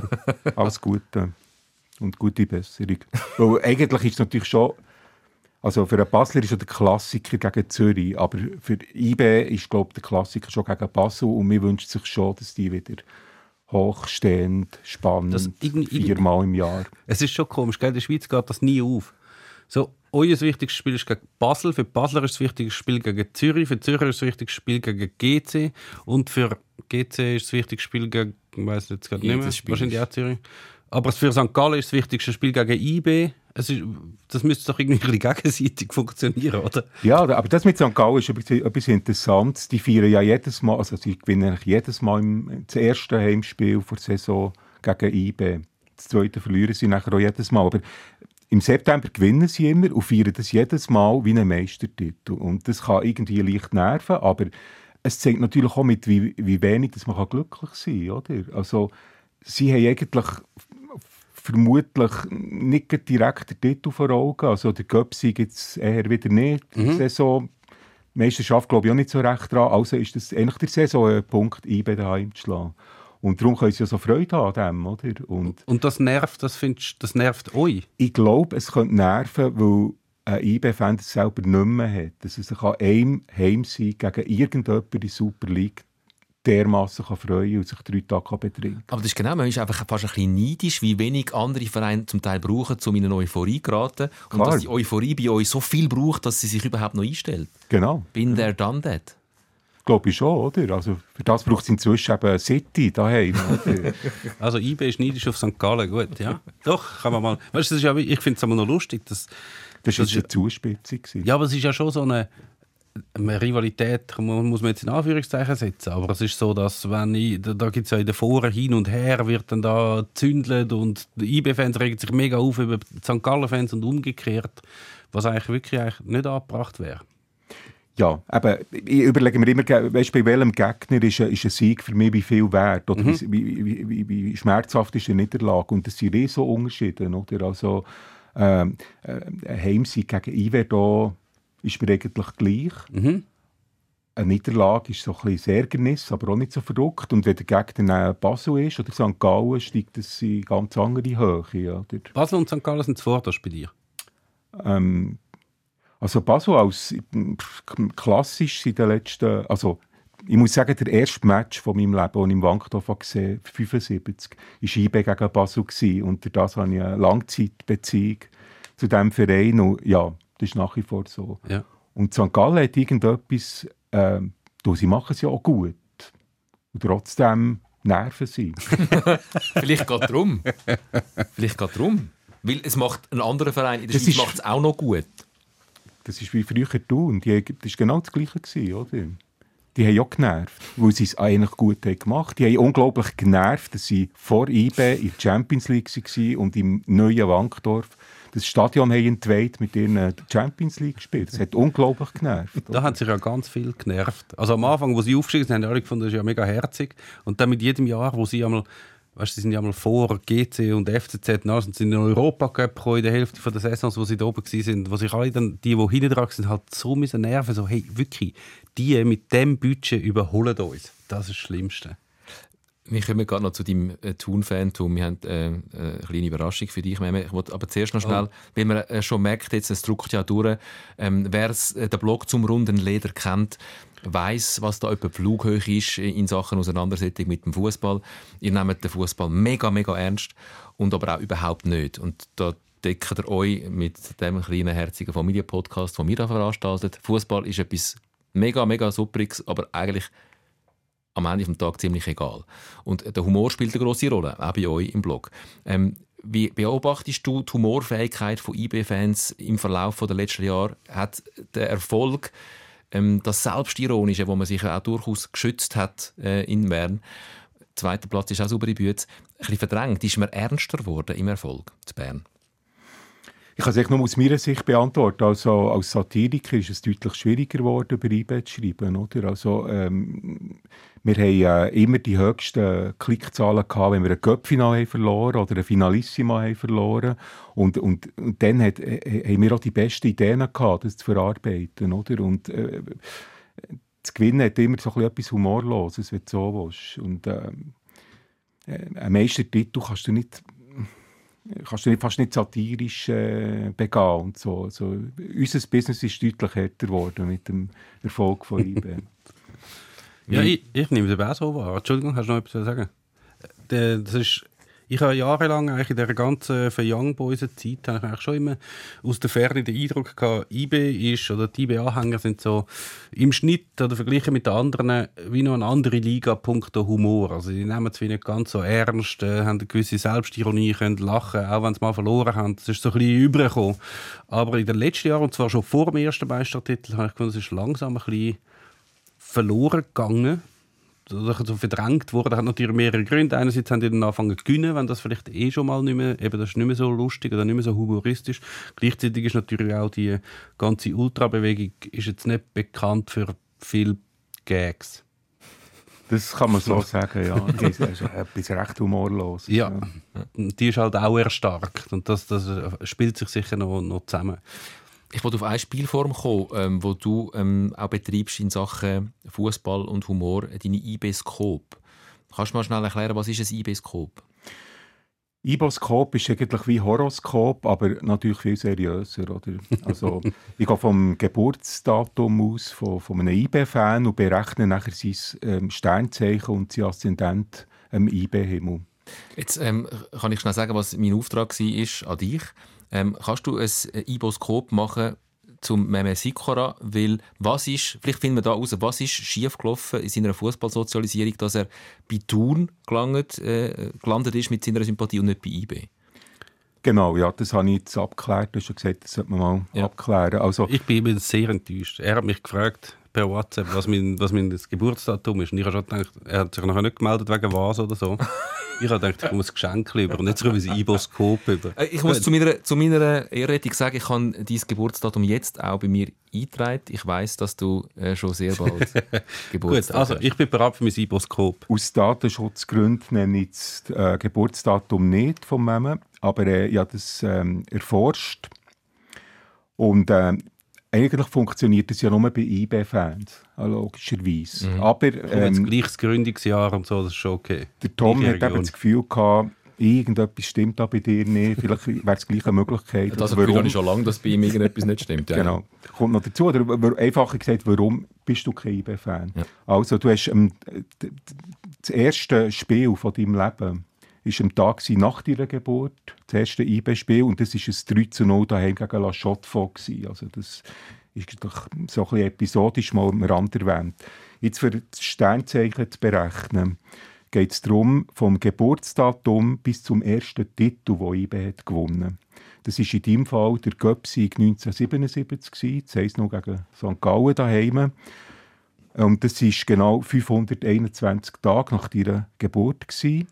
alles Gute und gute Besserung. Weil eigentlich ist es natürlich schon, also für einen Basler ist ja der Klassiker gegen Zürich, aber für IB ist glaube ich, der Klassiker schon gegen Basel und mir wünscht sich schon, dass die wieder hochstehend, spannend, Das irgendwie- viermal im Jahr. Es ist schon komisch, gell? in der Schweiz geht das nie auf. So, euer wichtigstes Spiel ist gegen Basel, für Basler ist das wichtigste Spiel gegen Zürich, für Zürich ist das wichtigste Spiel gegen GC und für GC ist das wichtigste Spiel gegen, ich weiß jetzt gerade nicht mehr, Spiel wahrscheinlich auch Zürich. Aber für St. Gallen ist das wichtigste Spiel gegen IB. Ist, das müsste doch irgendwie ein gegenseitig funktionieren, oder? Ja, aber das mit St. Gallen ist etwas, Interessantes. Die feiern ja jedes Mal, also sie gewinnen jedes Mal im, das erste Heimspiel vor der Saison gegen IB. Das zweite verlieren sie nachher auch jedes Mal. Aber im September gewinnen sie immer und feiern das jedes Mal wie einen Meistertitel. Und das kann irgendwie leicht nerven, aber es zeigt natürlich auch mit, wie, wie wenig dass man glücklich sein kann. Oder? Also, sie haben eigentlich vermutlich nicht direkt den Titel vor Augen. Also der Göpsi gibt es eher wieder nicht. Die Saison, die Meisterschaft glaube ich auch nicht so recht dran. Also ist das eigentlich der Saison ein Punkt, IB daheim zu schlagen. Und darum können sie ja so Freude haben an dem, oder? Und Und das nervt, das findest das nervt euch. ich glaube, es könnte nerven, weil ein IB-Fan das selber nicht mehr hat. Dass er sich an einem Heimsieg gegen irgendjemanden in der Super League dermassen kann freuen und sich drei Tage kann betrinken Aber das ist genau, man ist einfach fast ein bisschen neidisch, wie wenig andere Vereine zum Teil brauchen, um in eine Euphorie zu geraten. Und Klar. dass die Euphorie bei euch so viel braucht, dass sie sich überhaupt noch einstellt. Genau. Bin there, done that. Glaube ich schon, oder? Also für das braucht es inzwischen eben City daheim. Also IB ist neidisch auf St. Gallen, gut, ja. Doch, kann man mal. Weißt, das ist ja, ich finde es aber noch lustig, dass Das war eine Zuspitzung. Ja, aber es ist ja schon so eine, eine Rivalität, mu- muss man jetzt in Anführungszeichen setzen. Aber es ist so, dass wenn ich, da, gibt es ja in den Foren hin und her, wird dann da gezündelt und die IB-Fans regen sich mega auf über die St. Gallen-Fans und umgekehrt, was eigentlich wirklich eigentlich nicht angebracht wäre. Ja, aber ich überlege mir immer, weißt, bei welchem Gegner ist ein, ist ein Sieg für mich wie viel wert? Oder wie, wie, wie, wie schmerzhaft ist eine Niederlage? Und das sind riesige Unterschiede. Oder? Also, ähm, äh, ein Heimsieg gegen IWE da ist mir eigentlich gleich. Eine Niederlage ist so ein bisschen Ärgernis, aber auch nicht so verrückt. Und wenn der Gegner dann Basel ist oder St. Gallen, steigt das in ganz andere Höhe. Oder? Basel und St. Gallen sind zuvorderst bei dir. Ähm, also Basel als klassisch in den letzten, also ich muss sagen, der erste Match von meinem Leben, den ich im Wankdorf gesehen habe, 75, war IB gegen Basel gewesen. und durch das habe ich eine Langzeitbeziehung zu diesem Verein und ja, das ist nach wie vor so. Ja. Und St. Gallen hat irgendetwas, du, sie machen es ja auch gut und trotzdem nerven sie. Vielleicht geht drum. Vielleicht geht drum. Weil es macht ein anderer Verein in der Das Schweiz macht es auch noch gut. Das ist wie früher du. Und die, das war genau das Gleiche, gewesen, oder? Die haben auch genervt, weil sie es eigentlich gut haben gemacht Die haben unglaublich genervt, dass sie vor IBE in der Champions League waren und im neuen Wankdorf das Stadion haben entweiht mit ihren Champions League gespielt. Das hat unglaublich genervt. Da hat sich ja ganz viel genervt. Also am Anfang, wo sie aufgestiegen sind, haben alle gefunden, das ist ja mega herzig. Und dann mit jedem Jahr, wo sie einmal Weißt, sie sind ja mal vor GC und FCZ und sind in Europa Cup in der Hälfte der Saisons, wo sie da oben waren, wo sich alle dann, die, die hinten dran sind, halt so müssen nerven, so, hey, wirklich, die mit dem Budget überholen uns. Das ist das Schlimmste. Wir kommen gerade noch zu deinem äh, Thun-Fantum. Wir haben äh, äh, eine kleine Überraschung für dich. Ich wollte aber zuerst noch schnell, oh. weil man äh, schon merkt, jetzt, es druckt ja durch, ähm, wer äh, den Blog zum runden Leder kennt, weiß, was da etwa Flughöhe ist in Sachen Auseinandersetzung mit dem Fußball. Ihr nehmt den Fußball mega, mega ernst und aber auch überhaupt nicht. Und da deckt ihr euch mit dem kleinen, herzigen Familienpodcast, den wir da veranstalten. Fußball ist etwas mega, mega Superiges, aber eigentlich am Ende des Tages ziemlich egal. Und der Humor spielt eine große Rolle, auch bei euch im Blog. Ähm, wie beobachtest du die Humorfähigkeit von IB-Fans im Verlauf der letzten Jahre? Hat der Erfolg, ähm, das Selbstironische, wo man sich auch durchaus geschützt hat äh, in Bern, zweiter Platz ist auch saubere Bütze, ein bisschen verdrängt? Ist man ernster geworden im Erfolg zu Bern? Ich kann es nur aus meiner Sicht beantworten. Also als Satiriker ist es deutlich schwieriger geworden, über eBay zu schreiben. Oder? Also, ähm, wir haben äh, immer die höchsten Klickzahlen gehabt, wenn wir ein Göppfinal verloren oder ein Finalissima verloren. Und, und, und dann hat, äh, haben wir auch die besten Ideen gehabt, das zu verarbeiten. Oder? Und, äh, das Gewinnen hat immer so etwas Humorloses, wenn du so willst. Und ähm, äh, ein Meistertitel kannst du nicht kannst du nicht, fast nicht satirisch äh, begehen und so. Also, unser Business ist deutlich härter geworden mit dem Erfolg von IBM. ja, ich, ich nehme es auch so wahr. Entschuldigung, hast du noch etwas zu sagen? Äh, das ist ich habe jahrelang eigentlich in dieser ganzen für Young Boys Zeit habe ich schon immer aus der Ferne den Eindruck gehabt, IB ist oder die IB-Anhänger sind so im Schnitt oder verglichen mit den anderen wie noch eine andere Liga punkto Humor. Also die nehmen es wie nicht ganz so ernst, äh, haben eine gewisse Selbstironie, können lachen, auch wenn sie mal verloren haben. Das ist so ein bisschen übergekommen. Aber in den letzten Jahren, und zwar schon vor dem ersten Meistertitel, habe ich gefunden, es ist langsam ein bisschen verloren gegangen so verdrängt worden, hat natürlich mehrere Gründe. Einerseits haben die dann angefangen zu gewinnen, wenn das vielleicht eh schon mal nicht mehr, eben das ist nicht mehr so lustig oder nicht mehr so humoristisch. Gleichzeitig ist natürlich auch die ganze Ultrabewegung ist jetzt nicht bekannt für viel Gags. Das kann man so sagen, ja. Die ist etwas recht humorlos. Ja. ja, die ist halt auch erstarkt und das, das spielt sich sicher noch, noch zusammen. Ich wollte auf eine Spielform kommen, ähm, wo du ähm, auch betreibst in Sachen Fußball und Humor, deine IB-Skop. Kannst du mal schnell erklären, was ist ein IB-Skop? Iboskop ist eigentlich wie Horoskop, aber natürlich viel seriöser. Oder? Also, ich gehe vom Geburtsdatum aus von, von einem IB-Fan und berechne nachher sein ähm, Sternzeichen und sein Aszendent im IB-Himmel. Jetzt ähm, kann ich schnell sagen, was mein Auftrag war an dich. Ähm, kannst du ein Iboskop machen zum Meme Sikora? Weil was ist, vielleicht finden wir da raus, was ist schiefgelaufen in seiner Fußballsozialisierung, dass er bei Thun gelandet, äh, gelandet ist mit seiner Sympathie und nicht bei IB? Genau, ja, das habe ich jetzt abgeklärt. Du hast schon gesagt, das sollte man mal ja. abklären. Also, ich bin sehr enttäuscht. Er hat mich gefragt, per WhatsApp, was mein, was mein Geburtsdatum ist. Und ich habe schon gedacht, er hat sich noch nicht gemeldet wegen was oder so. ich habe gedacht, ich komme ein Geschenk über und nicht so wie ein Iboskop über. Äh, ich muss zu meiner, zu meiner Ehrrettung sagen, ich habe dein Geburtsdatum jetzt auch bei mir eingetragen. Ich weiß, dass du äh, schon sehr bald Geburtstag Gut, also ich bin bereit für mein Iboskop. Aus Datenschutzgründen nenne ich das äh, Geburtsdatum nicht vom Meme, aber äh, ich habe das ähm, erforscht. Und äh, eigentlich funktioniert das ja nur bei IB-Fans, logischerweise. Mhm. Aber ähm, gleiches Gründungsjahr und so, das ist schon okay. Der Tom hat eben das Gefühl gehabt, irgendetwas stimmt da bei dir nicht. Vielleicht wäre es gleich eine Möglichkeit. Das Gefühl ich schon lange, dass bei ihm irgendetwas nicht stimmt. Ja. Genau. Kommt noch dazu. Oder einfacher gesagt, warum bist du kein IB-Fan? Ja. Also, du hast ähm, das erste Spiel von deinem Leben war am Tag nach ihrer Geburt, das erste IB-Spiel, und das war ein 3 zu 0 daheim gegen La Chaux-de-Fonds. Also das ist doch so ein episodisch mal am Rand erwähnt. Jetzt für das Sternzeichen zu berechnen, geht es darum, vom Geburtsdatum bis zum ersten Titel, den IB hat gewonnen Das war in deinem Fall der Göpsieg 1977, gewesen, das heisst noch gegen St. Gallen daheim. Und das ist genau 521 Tage nach deiner Geburt. Gewesen.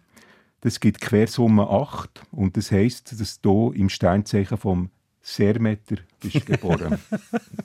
Das gibt Quersumme 8 und das heisst, dass du im Sternzeichen vom Sermeter bist geboren.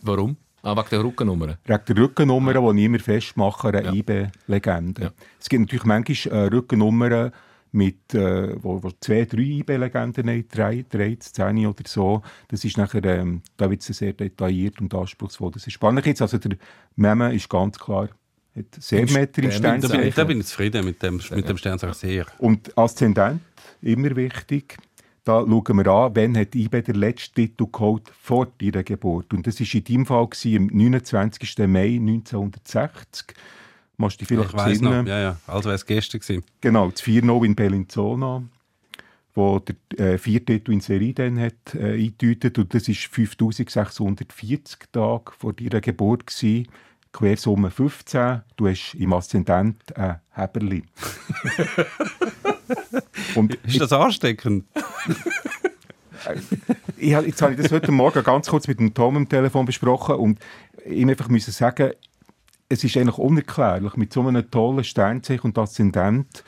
Warum? Ah, wegen der Rückennummer. Wegen der Rückennummer, die niemand festmachen, eine Ja. IB-Legende. Ja. Es gibt natürlich manchmal äh, Rückennummern, mit, äh, wo, wo zwei, drei IB-Legenden haben, drei, drei, zehn oder so. Das ist nachher, ähm, da wird es sehr detailliert und anspruchsvoll. Das ist spannend jetzt. Also der Meme ist ganz klar, hat sehr Meter im Stern- Da bin, ich, da Sternzeichen. bin ich zufrieden mit dem, mit dem Sternzeichen sehr. Und Aszendent, immer wichtig. Da schauen wir an, wann hat IB den letzten Titel geholt vor ihrer Geburt. Und das war in deinem Fall gewesen, am 29. Mai 1960. Machst du dich vielleicht Ich weiß noch, ja, ja. Also wäre es gestern gewesen. Genau, das 4-0 in Bellinzona, wo der äh, vier Titel in Serie dann hat äh, eingetütet. Und das war 5640 Tage vor deiner Geburt. Gewesen. Quersumme 15. Du hast im Aszendent ein Heberli. Und Ist das ansteckend? ich, jetzt habe ich das heute Morgen ganz kurz mit dem Tom am Telefon besprochen und ihm einfach müssen sagen, es ist eigentlich unerklärlich, mit so einem tollen Sternzeichen und Aszendent,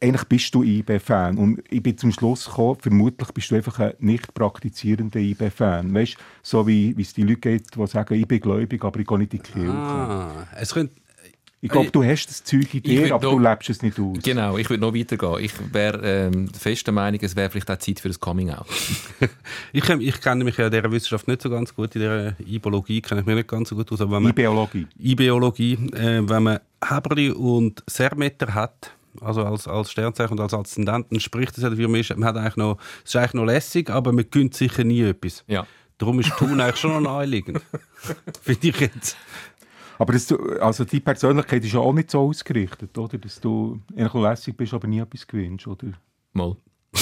eigentlich bist du IB-Fan. Und ich bin zum Schluss gekommen, vermutlich bist du einfach ein nicht praktizierender IB-Fan. Weißt du, so wie wie es die Leute geht, die sagen, ich bin gläubig, aber ich gehe nicht in die Kirche. Ah, es könnte... Ich glaube, du hast das Zeug in dir, aber noch- du lebst es nicht aus. Genau, ich würde noch weitergehen. Ich wäre ähm, fest der Meinung, es wäre vielleicht auch Zeit für ein Coming-out. Ich, ich kenne mich ja in dieser Wissenschaft nicht so ganz gut, in dieser Ibologie kenne ich mich nicht ganz so gut aus, aber wenn man Ibiologie. Ibiologie, äh, wenn man Heberli und Sermeter hat, also als, als Sternzeichen und als Aszendenten, spricht das ja dafür, man, ist, man hat eigentlich noch, es ist eigentlich noch lässig, aber man gönnt sicher nie etwas. Ja. Darum ist Thun eigentlich schon noch naheliegend. Finde ich jetzt. Aber das, also die Persönlichkeit ist ja auch nicht so ausgerichtet, oder? Dass du eigentlich lässig bist, aber nie etwas gewinnst, oder? Mal.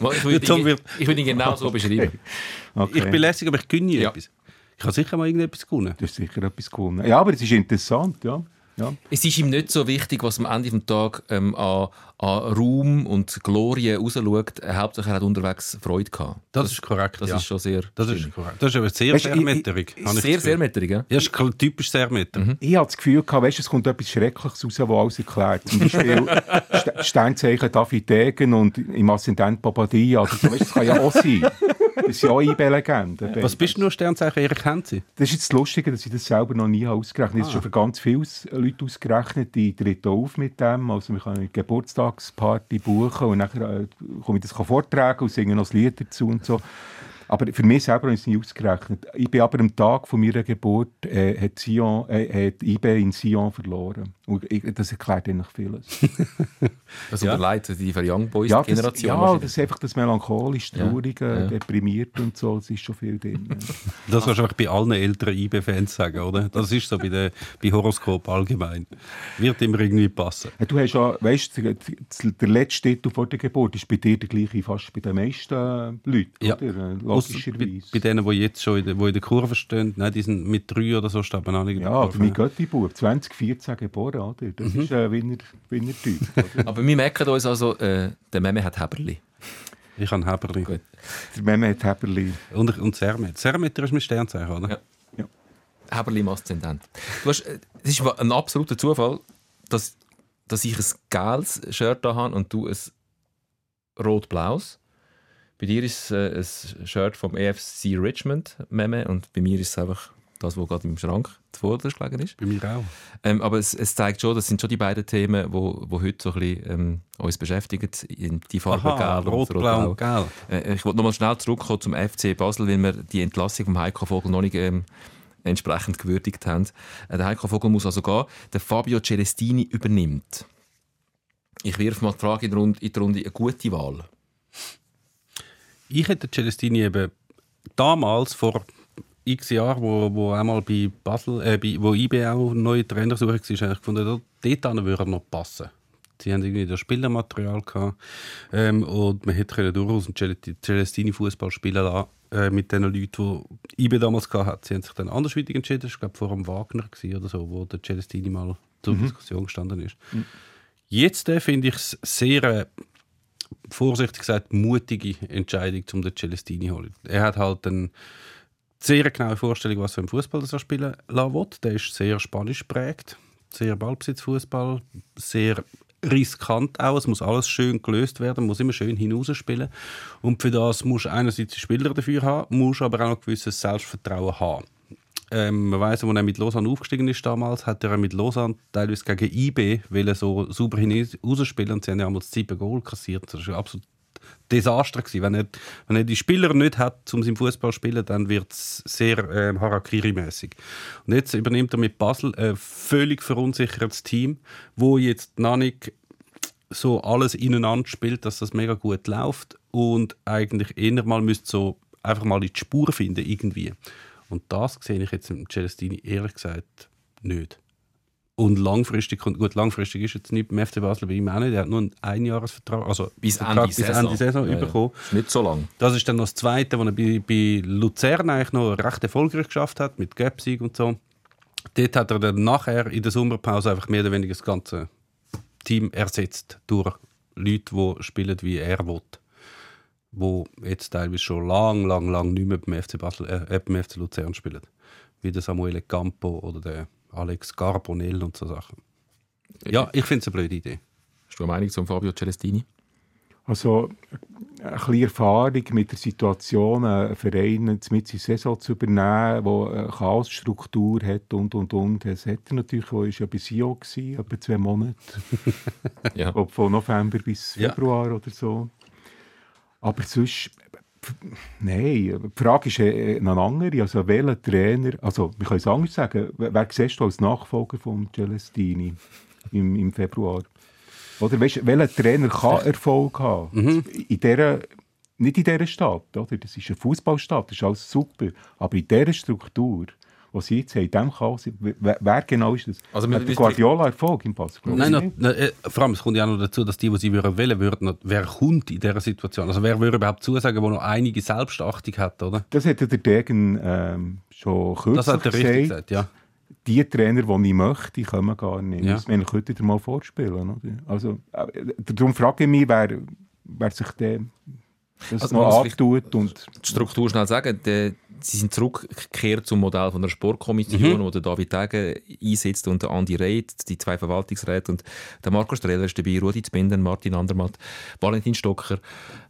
Ich würde ihn, ihn genau so beschreiben. Okay. Ich bin lässig, aber ich gönne nie Ja. etwas. Ich habe sicher mal irgendetwas gewonnen. Du hast sicher etwas gewonnen. Ja, aber es ist interessant, ja. Ja. Es ist ihm nicht so wichtig, was am Ende des Tages ähm, an, an Ruhm und Glorie rausschaut. Äh, Hauptsache, er hat unterwegs Freude gehabt. Das ist korrekt, Das ja. ist schon sehr Das ist korrekt. Das ist aber sehr Weißt du, ich- ich- sehr, das metterig, ja? Ja, ist typisch Sermetter. Ich hatte das Gefühl, gehabt, weißt, es kommt etwas Schreckliches raus, das alles erklärt. Zum Beispiel St- Sternzeichen David Degen und im Aszendent Bobadilla. Also, weißt, das kann ja auch sein. Das sind auch IB-Legenden. Was bist du nur Sternzeichen Erich Henzi? Das ist jetzt das Lustige, dass ich das selber noch nie ausgerechnet habe. Das ist schon für ganz viele Leute ausgerechnet, die treten auf mit dem. Also wir können eine Geburtstagsparty buchen und dann äh, komme ich das vortragen und singe noch das Lied dazu und so. Aber für mich selber ich es nie ausgerechnet. Ich bin aber am Tag von meiner Geburt äh, hat, Sion, äh, hat IB in Sion verloren. Das erklärt eigentlich vieles. Also ja. leid, die für Young Boys Ja, das, Generation. ja, das ist einfach das melancholisch, Ja, traurige, ja. deprimiert und so. Das ist schon viel drin. Das kannst du einfach bei allen älteren IB-Fans sagen, oder? Das ist so bei, der, bei Horoskop allgemein. Wird immer irgendwie passen. Ja, Du hast ja, weißt du, der letzte Titel vor der Geburt ist bei dir der gleiche fast bei den meisten Leuten, Ja. oder? Ausser bei, Logischerweise. bei denen, die jetzt schon in der, wo in der Kurve stehen, nein, die sind mit drei oder so stehen auch nicht in der ja, Kurve. mein Götti-Bub, 2014 geboren, oder? Das Mhm. ist ein Winner, Winner-Typ. Aber wir merken uns also, äh, der Meme hat Heberli. Ich habe Heberli. Gut. der Meme hat Heberli. Und, und Sermet. Sermeter ist mein Sternzeichen, oder? Ja. Ja. Heberli im Aszendent. Du hast, äh, es ist ein absoluter Zufall, dass, dass ich ein geiles Shirt da habe und du ein rot-blaues. Bei dir ist es äh, ein Shirt vom EFC Richmond Meme und bei mir ist es einfach das, was gerade im Schrank zuvorderst gelegen ist. Bei mir auch. Ähm, aber es, es zeigt schon, das sind schon die beiden Themen, wo, wo heute so ein bisschen, ähm, uns beschäftigen. Die Farbe Aha, Gelb rot, und blau, gelb. Äh, ich wollte nochmal schnell zurückkommen zum FC Basel, weil wir die Entlassung vom Heiko Vogel noch nicht ähm, entsprechend gewürdigt haben. Äh, der Heiko Vogel muss also gehen. Der Fabio Celestini übernimmt. Ich wirf mal die Frage in die Runde, in die Runde eine gute Wahl. Ich hätte Celestini eben damals vor x Jahren, wo, wo einmal bei Basel, äh, bei, wo IB auch neue Trainersuche war, habe ich gefunden, dort dort würde er noch passen. Sie haben irgendwie das Spielermaterial gehabt ähm, und man hätte durchaus einen Cel- Celestini Fußball spielen lassen äh, mit den Leuten, die IB damals gehabt hat. Sie haben sich dann andersweitig entschieden. Das war glaube vor dem Wagner oder so, wo der Celestini mal zur Diskussion gestanden ist. Jetzt äh, finde ich es sehr äh, vorsichtig gesagt, mutige Entscheidung, um den Celestini zu holen. Er hat halt eine sehr genaue Vorstellung, was für ein Fußball er spielen lassen. Der ist sehr spanisch geprägt, sehr Ballbesitzfußball, sehr riskant auch. Es muss alles schön gelöst werden, muss immer schön hinausspielen. Und für das musst du einerseits die Spieler dafür haben, musst aber auch ein gewisses Selbstvertrauen haben. Ähm, man weiss, als er mit Lausanne aufgestiegen ist damals, hat er mit Lausanne teilweise gegen IB so super hinausspielen und sie haben ja einmal sieben Goal kassiert. Das war absolut Desaster gewesen. Wenn er, wenn er die Spieler nicht hat, um seinen Fußball zu spielen, dann wird es sehr äh, Harakiri-mäßig. Und jetzt übernimmt er mit Basel ein völlig verunsichertes Team, wo jetzt nicht so alles ineinander spielt, dass das mega gut läuft und eigentlich eher mal müsste so einfach mal in die Spur finden irgendwie. Und das sehe ich jetzt im Celestini ehrlich gesagt nicht. Und langfristig, gut, langfristig ist jetzt nicht beim FC Basel bei ihm auch nicht. Er hat nur einen Einjahresvertrag, also bis Vertrag, Ende bis Ende Saison ja, bekommen. Ja. Ist nicht so lang. Das ist dann noch das Zweite, was er bei, bei Luzern eigentlich noch recht erfolgreich geschafft hat, mit Göpsig und so. Dort hat er dann nachher in der Sommerpause einfach mehr oder weniger das ganze Team ersetzt durch Leute, die spielen, wie er will. Die jetzt teilweise schon lang, lang, lang nicht mehr beim FC, Basel, äh, beim FC Luzern spielen. Wie der Samuele Campo oder der Alex Carbonell und so Sachen. Ja, ich finde es eine blöde Idee. Hast du eine Meinung zum Fabio Celestini? Also eine kleine Erfahrung mit der Situation, einen Verein mit in die Saison zu übernehmen, der eine Chaosstruktur hat und, und, und. Das hat er natürlich, er war ja bei SIO, gewesen, etwa zwei Monate. ja. Ob von November bis Februar ja. oder so. Aber sonst, nein, die Frage ist eine andere. Also, welcher Trainer, also, wir können es anders sagen, wer siehst du als Nachfolger von Celestini im, im Februar? Oder weißt, welcher Trainer kann Erfolg haben? Mhm. In dieser, nicht in dieser Stadt, oder? Das ist eine Fußballstadt, das ist alles super. Aber in dieser Struktur, was jetzt haben, in diesem Chaos, wer, wer, genau ist das? Also, Hat Guardiola Erfolg im Pass? Nein, no, no, äh, vor allem, es kommt ja auch noch dazu, dass die, die sie wählen würden, wer kommt in dieser Situation? Also wer würde überhaupt zusagen, der noch einige Selbstachtung hat, oder? Das hat der Degen ähm, schon kürzlich das hat er richtig gesagt, ja die Trainer, die ich möchte, kommen gar nicht. Ja. Das wir heute mal vorspielen. Oder? Also, äh, darum frage ich mich, wer, wer sich dem das also noch antut. Und die Struktur schnell sagen, der, sie sind zurückgekehrt zum Modell von der Sportkommission, mhm. wo der David Degen einsetzt und der Andi Reit, die zwei Verwaltungsräte und der Marco Streller ist dabei, Rudi Zbinden, Martin Andermatt, Valentin Stocker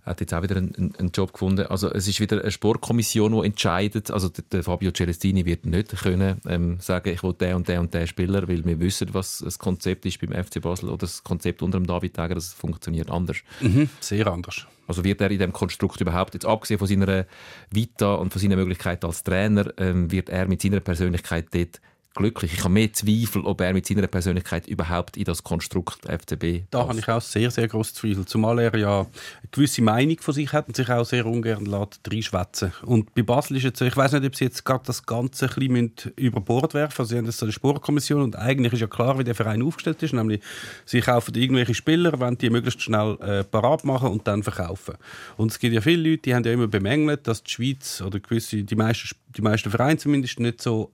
hat jetzt auch wieder einen, einen, Job gefunden. Also es ist wieder eine Sportkommission, die entscheidet. Also der, der Fabio Celestini wird nicht können ähm, sagen, ich will den und den und den Spieler, weil wir wissen, was das Konzept ist beim FC Basel oder das Konzept unter dem David Degen, das funktioniert anders. Mhm, sehr anders. Also wird er in dem Konstrukt überhaupt, jetzt abgesehen von seiner Vita und von seiner Möglichkeit als Trainer, ähm, wird er mit seiner Persönlichkeit dort glücklich. Ich habe mehr Zweifel, ob er mit seiner Persönlichkeit überhaupt in das Konstrukt FCB Da passt. habe ich auch sehr, sehr große Zweifel. Zumal er ja eine gewisse Meinung von sich hat und sich auch sehr ungern lässt reinschwätzen. Und bei Basel ist jetzt so, ich weiß nicht, ob sie jetzt gerade das Ganze ein bisschen über Bord werfen also Sie haben jetzt so eine Sportkommission und eigentlich ist ja klar, wie der Verein aufgestellt ist, nämlich sie kaufen irgendwelche Spieler, wollen die möglichst schnell äh, parat machen und dann verkaufen. Und es gibt ja viele Leute, die haben ja immer bemängelt, dass die Schweiz oder gewisse, die meisten, die meisten Vereine zumindest nicht so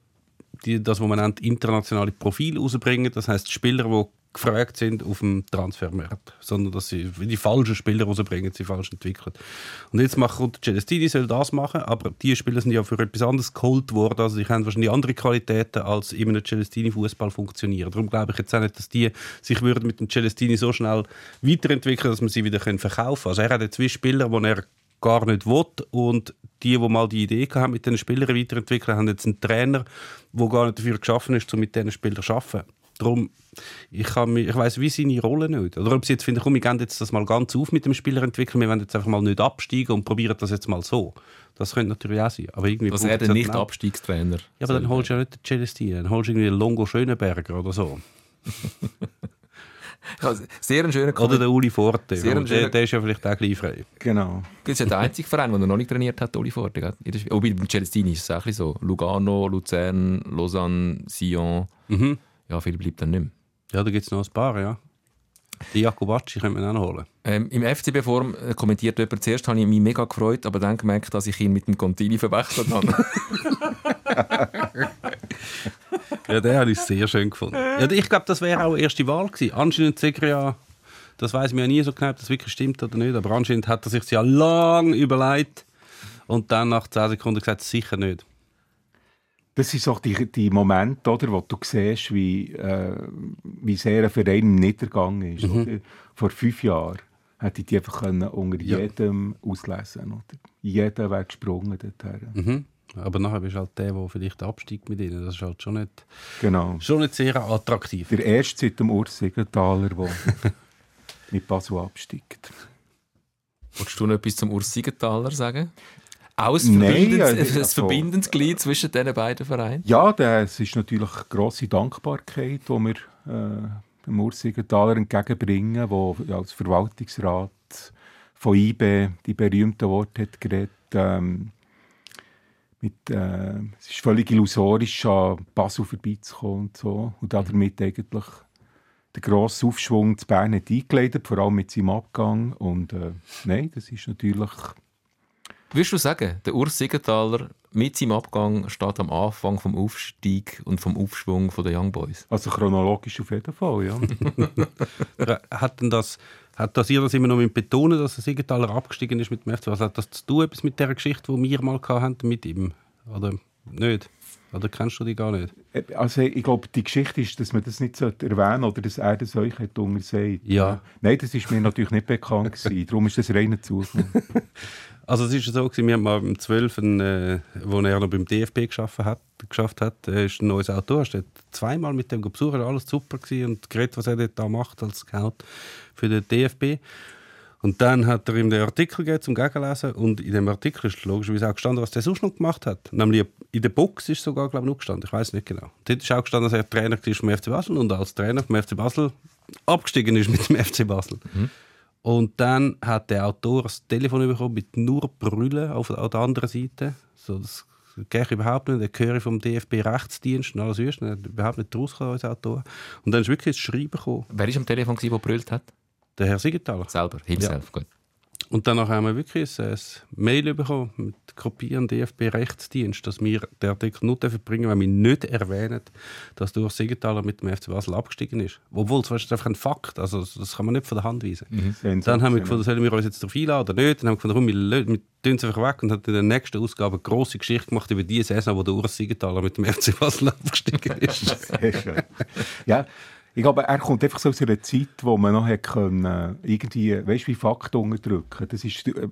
die, das, was man nennt, internationale Profil rausbringen. Das heißt Spieler, die gefragt sind auf dem Transfermarkt, sondern dass sie die falschen Spieler rausbringen, sie falsch entwickeln. Und jetzt macht Celestini soll das machen, aber die Spieler sind ja für etwas anderes geholt worden, also die haben wahrscheinlich andere Qualitäten, als in einem Celestini-Fußball funktionieren. Darum glaube ich jetzt auch nicht, dass die sich würden mit dem Celestini so schnell weiterentwickeln, dass man sie wieder verkaufen können. Also er hat jetzt zwei Spieler, die er gar nicht will. Und die, die mal die Idee haben, mit den Spielern weiterentwickeln, haben jetzt einen Trainer, der gar nicht dafür geschaffen ist, um mit diesen Spielern zu arbeiten. Darum, ich, ich weiß wie seine Rolle nicht. Oder ob sie jetzt finden, komm, wir gehen jetzt das mal ganz auf mit dem Spieler entwickeln, wir werden jetzt einfach mal nicht absteigen und probieren das jetzt mal so. Das könnte natürlich auch sein. Aber irgendwie Was er denn nicht Abstiegstrainer? Ja, aber dann holst du ja nicht den Celestine, dann holst du irgendwie den Longo Schönenberger oder so. Sehr ein schöner Oder der Uli Forte. Sehr der, der, ist ja vielleicht auch gleich frei. Genau. Das ist ja der einzige Verein, der noch nicht trainiert hat, Uli Forte. Oh, bei Celestini ist es auch so. Lugano, Luzern, Lausanne, Sion. Mhm. Ja, viel bleibt dann nicht mehr. Ja, da gibt es noch ein paar, ja. Die Jakobacci könnte man auch noch holen. Ähm, Im FCB-Form äh, kommentiert jemand, zuerst habe ich mich mega gefreut, aber dann gemerkt, dass ich ihn mit dem Contini verwechselt habe. ja, den habe ich sehr schön gefunden. Ja, ich glaube, das wäre auch die erste Wahl gewesen. Anscheinend sagt ja, Das weiß man ja nie so genau, ob das wirklich stimmt oder nicht. Aber anscheinend hat er sich ja lang überlegt und dann nach 10 Sekunden gesagt, sicher nicht. Das sind so die, die Momente, oder, wo du siehst, wie, äh, wie sehr ein Verein im Niedergang ist. Mhm. Vor fünf Jahren hätte ich die einfach können unter Ja. jedem auslesen oder? Jeder wäre gesprungen dorthin. Mhm. Aber nachher bist du halt der, der vielleicht absteigt mit ihnen. Das ist halt schon nicht, Genau. schon nicht sehr attraktiv. Der erste seit dem Urs Siegenthaler, der mit Basel absteigt. Wolltest du noch etwas zum Urs Siegenthaler sagen? Auch ein Nein, verbindendes, also- verbindendes Glied zwischen diesen beiden Vereinen? Ja, das ist natürlich eine grosse Dankbarkeit, die wir äh, dem Urs Siegenthaler entgegenbringen, der als Verwaltungsrat von IBE die berühmten Worte hat geredet. Ähm, mit, äh, es ist völlig illusorisch, an Basel vorbeizukommen und so. Und damit eigentlich den grossen Aufschwung zu Bern hat eingeleitet, vor allem mit seinem Abgang. Und äh, nein, das ist natürlich... Würdest du sagen, der Urs Siegenthaler mit seinem Abgang steht am Anfang vom Aufstieg und vom Aufschwung der Young Boys? Also chronologisch auf jeden Fall, ja. Hat denn das, hat das ihr das immer noch mit betonen, dass der Siegenthaler abgestiegen ist mit dem FC? Was hat das zu tun etwas mit der Geschichte, die wir mal hatten mit ihm? Oder nicht? Oder kennst du die gar nicht? Also ich glaube, die Geschichte ist, dass man das nicht sollte erwähnen oder dass er das euch hat untersagt. Ja. Nein, das ist mir natürlich nicht bekannt gewesen. Darum ist das reiner Zufall. Also es ist so, gewesen, wir haben mal im 12, äh, wo er noch beim DFB geschafft hat, geschafft hat äh, ist ein neues Auto. Hast du zweimal mit dem besucht, alles super gewesen und geredet, was er dort da macht als Scout für den DFB. Und dann hat er ihm den Artikel gegeben zum Gegenlesen und in dem Artikel ist logischerweise auch gestanden, was der sonst noch gemacht hat. Nämlich in der Box ist sogar, glaube ich, noch gestanden. Ich weiß nicht genau. Dort ist auch gestanden, dass er Trainer war vom FC Basel und als Trainer vom FC Basel abgestiegen ist mit dem FC Basel. Und dann hat der Autor das Telefon bekommen mit nur Brüllen auf, auf der anderen Seite. So, das gehe ich überhaupt nicht. Der höre vom DFB-Rechtsdienst und alles hat überhaupt nicht rausgekommen als Autor. Und dann ist wirklich das Schreiben gekommen. Wer war am Telefon, der brüllt hat? Der Herr Siegenthaler. Selber, himself. Gut. Und danach haben wir wirklich ein, ein Mail bekommen mit Kopie an den DFB-Rechtsdienst, dass wir den Artikel nur bringen wenn wir nicht erwähnen, dass durch Siegenthaler mit dem FC Basel abgestiegen ist. Obwohl, das ist einfach ein Fakt. Also, das kann man nicht von der Hand weisen. Dann haben wir gefunden, sollen wir uns jetzt darauf einladen oder nicht? Dann haben wir gefunden, komm, wir, tun es einfach weg und haben in der nächsten Ausgabe eine grosse Geschichte gemacht über die Saison, wo der Urs Siegenthaler mit dem FC Basel abgestiegen ist. Sehr schön. ja, ich glaube, er kommt einfach so aus einer Zeit, wo man noch hat können, äh, irgendwie, weißt du, wie Fakten unterdrücken. Das ist, äh,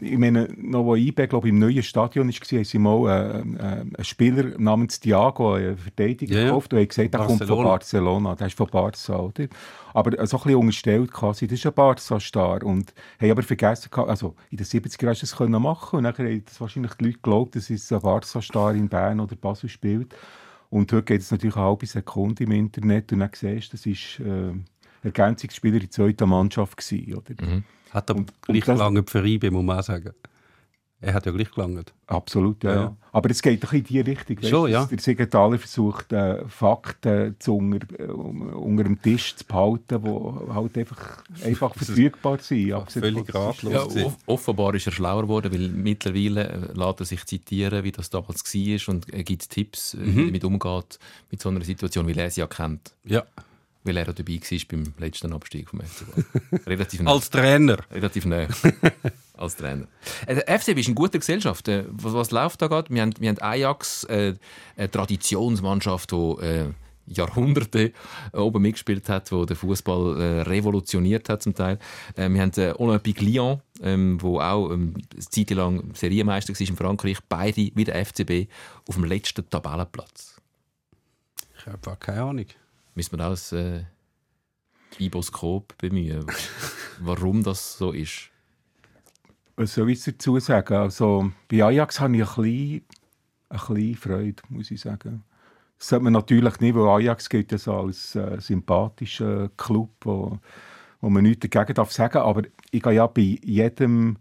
ich meine, noch wo IB, glaube ich, im neuen Stadion war, haben sie mal äh, äh, einen Spieler namens Thiago, einen Verteidiger, ja. gekauft und haben gesagt, der kommt von Barcelona. Der ist von Barca, oder? Aber so ein bisschen unterstellt quasi, das ist ein Barca-Star und haben aber vergessen, also in den 70er Jahren hast du das können machen und nachher haben das wahrscheinlich die Leute geglaubt, dass es ein Barca-Star in Bern oder Basel spielt. Und heute geht es natürlich eine halbe Sekunde im Internet und dann siehst du, das ist äh, Ergänzungsspieler in der zweiten Mannschaft gewesen, oder? Hat aber Und- gleich und das- gelangt für IB, muss man auch sagen. Er hat ja gleich gelangt. Absolut, ja, Ja. ja. Aber es geht doch in die Richtung. weisst Schon, ja. Der Siegenthaler versucht, äh, Fakten zu unter, äh, unter dem Tisch zu behalten, die halt einfach, einfach verfügbar sind. abgesehen völlig ratlos. Ja, off offenbar ist er schlauer geworden, weil mittlerweile äh, lässt er sich zitieren, wie das damals war und er gibt Tipps, äh, wie er damit umgeht, mit so einer Situation, weil er sie ja kennt. Ja. Weil er dabei war beim letzten Abstieg vom FC Basel. Relativ nah. Als Trainer. Relativ nah. Als Trainer. Äh, Der FCB ist in guter Gesellschaft. Äh, Was, was läuft da gerade? Wir haben, wir haben Ajax, äh, eine Traditionsmannschaft, die äh, Jahrhunderte äh, oben mitgespielt hat, wo der Fußball äh, revolutioniert hat zum Teil. Äh, wir haben äh, Olympique Lyon, ähm, wo auch ähm, eine Zeit lang Serienmeister war in Frankreich. Beide wie der FCB auf dem letzten Tabellenplatz. Ich habe keine Ahnung. Müssen wir auch ein äh, Iboskop bemühen, warum das so ist. Was soll ich dazu sagen? Also, bei Ajax habe ich ein bisschen, ein bisschen Freude, muss ich sagen. Das sollte man natürlich nicht, weil Ajax gilt ja als äh, sympathischer Club, wo, wo man nichts dagegen darf sagen. Aber ich gehe ja bei jedem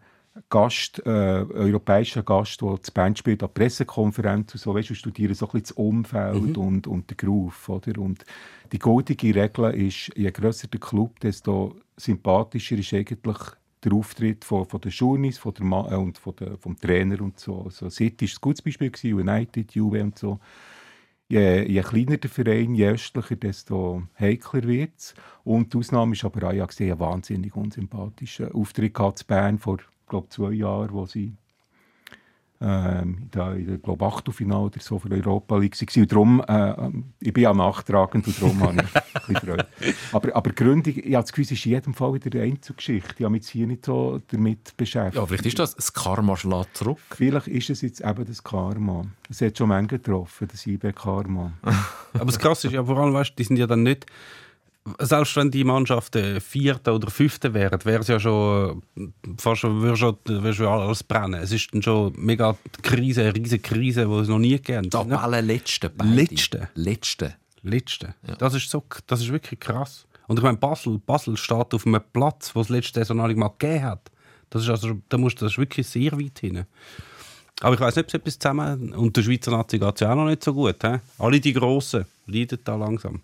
Gast, äh, europäischen Gast, der zu Band spielt, an Pressekonferenz und so, weißt du, studieren so ein bisschen das Umfeld und, und den Groove, oder? Und die goldige Regel ist, je grösser der Club, desto sympathischer ist eigentlich der Auftritt von, von den Journeys von der Ma äh, und von der, vom Trainer und so. Also City war ein gutes Beispiel, gewesen, United, Juve und so. je, je kleiner der Verein, je östlicher, desto heikler wird es. Und die Ausnahme ist aber Ajax, die einen wahnsinnig unsympathischen Auftritt in Bern vor, glaube zwei Jahren, wo sie ähm, da in der glaub, Achtelfinale oder so für Europa League war. Und darum, äh, ich bin ja nachtragend und darum habe ich ein bisschen Freude. Aber, aber Gründung, ich habe das Gefühl, es ist in jedem Fall wieder eine Einzelgeschichte. Ich habe mich jetzt hier nicht so damit beschäftigt. Ja, vielleicht ist das, das Karma schlägt zurück. Vielleicht ist es jetzt eben das Karma. Es hat schon Menge getroffen, das IB-Karma. Aber das Krasse ist ja vor allem, weißt, die sind ja dann nicht selbst wenn die Mannschaft äh, Vierte oder Fünfte wäre, wäre es ja schon äh, fast würde schon, würde schon alles brennen. Es ist dann schon mega Krise, eine riesige Krise, die es noch nie gegeben hat. Tabellen letzte. beide. Letzte. Letzte. Letzte. Das, ist so, das ist wirklich krass. Und ich meine, Basel, Basel steht auf einem Platz, wo es letzte Saison noch mal gegeben hat. Das ist, also, da musst, das ist wirklich sehr weit hin. Aber ich weiß nicht, ob es etwas zusammen... Und der Schweizer Nazi geht es ja auch noch nicht so gut. He? Alle die Grossen leiden da langsam.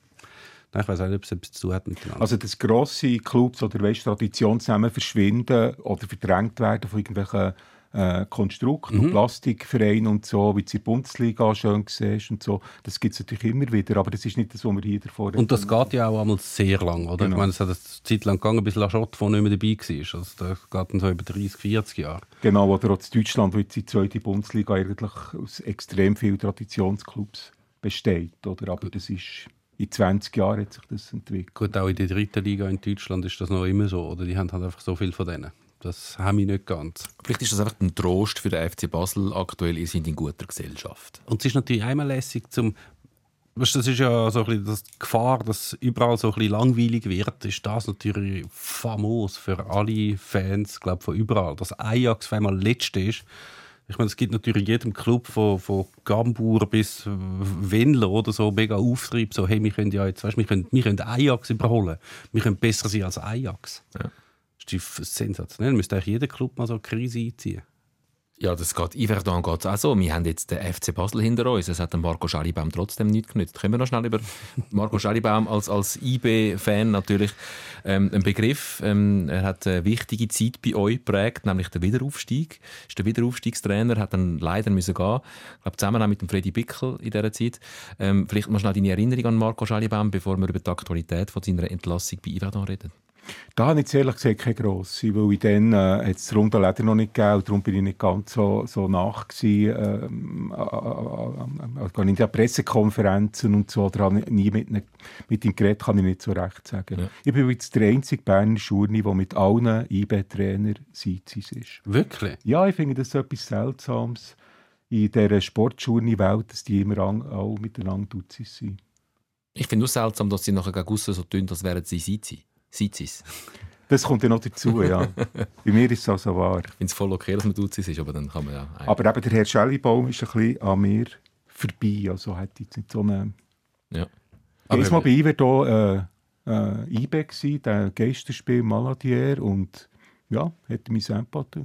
Nein, Ich weiß auch nicht, ob es etwas zu hat miteinander. Also, dass grosse Clubs oder weißt, Traditionsnamen verschwinden oder verdrängt werden von irgendwelchen äh, Konstrukten Mhm. und Plastikvereinen und so, wie du in der Bundesliga schön siehst und so. Das gibt es natürlich immer wieder, aber das ist nicht das, was wir hier davor Und das geht ja auch einmal sehr lang, oder? Genau. Ich meine, es hat eine Zeit lang gegangen, bis Lachotte von nicht mehr dabei war. Also das geht dann so über 30, 40 Jahre. Genau, oder auch in Deutschland, wo jetzt die zweite Bundesliga eigentlich aus extrem vielen Traditionsclubs besteht. Oder? Aber das ist, in 20 Jahren hat sich das entwickelt. Gut, auch in der dritten Liga in Deutschland ist das noch immer so, oder? Die haben halt einfach so viel von denen. Das haben wir nicht ganz. Vielleicht ist das einfach ein Trost für den FC Basel aktuell. Ihr seid in guter Gesellschaft. Und es ist natürlich einmal lässig zum Weißt, das ist ja so ein bisschen das Gefahr, dass überall so ein bisschen langweilig wird, ist das natürlich famos für alle Fans, glaube von überall. Dass Ajax auf einmal letzte ist. Ich meine, es gibt natürlich in jedem Club von, von Gambur bis Wendler oder so mega Auftrieb, so hey, wir können ja jetzt, weißt, wir können, wir können Ajax überholen, wir können besser sein als Ajax. Ja. Das ist sensationell. Müsste eigentlich jeder Club mal so eine Krise einziehen. Ja, das geht. Iverdon geht es auch so. Wir haben jetzt den FC Basel hinter uns. Es hat Marco Schalibaum trotzdem nicht genützt. Können wir noch schnell über Marco Schalibaum als, als IB-Fan natürlich ähm, einen Begriff. Ähm, er hat eine wichtige Zeit bei euch geprägt, nämlich den Wiederaufstieg. Ist der Wiederaufstiegstrainer, hat dann leider müssen gehen. Ich glaube, zusammen auch mit dem Freddy Bickel in dieser Zeit. Ähm, vielleicht mal schnell deine Erinnerung an Marco Schalibaum, bevor wir über die Aktualität von seiner Entlassung bei Iverdon reden. Da habe ich ehrlich gesagt keine grosse, weil ich dann äh, hat es Runde leider noch nicht gegeben und darum bin ich nicht ganz so, so nach gewesen, ähm, äh, äh, in den Pressekonferenzen und so, da habe ich nie mit, ne, mit ihm geredet, kann ich nicht so recht sagen. Ja. Ich bin jetzt der einzige Berner Schurni, der mit allen IB-Trainer Seitzis ist. Wirklich? Ja, ich finde das so etwas Seltsames in dieser Sportschurni-Welt, dass die immer an, auch miteinander Duzis sind. Ich finde es seltsam, dass sie nachher gegen so tun, als wären sie Sizis. Sizis. Das kommt ja noch dazu, ja. Bei mir ist es also wahr. Ich finde es voll okay, dass man Duzis ist, aber dann kann man ja... Aber eben der Herr Schellibaum ist ein bisschen an mir vorbei. Also hat jetzt nicht so eine... ja. Aber Mal bei Iverdo äh, äh, IB gsi, der Geisterspiel Maladier und ja, hätte mich sehr gedacht.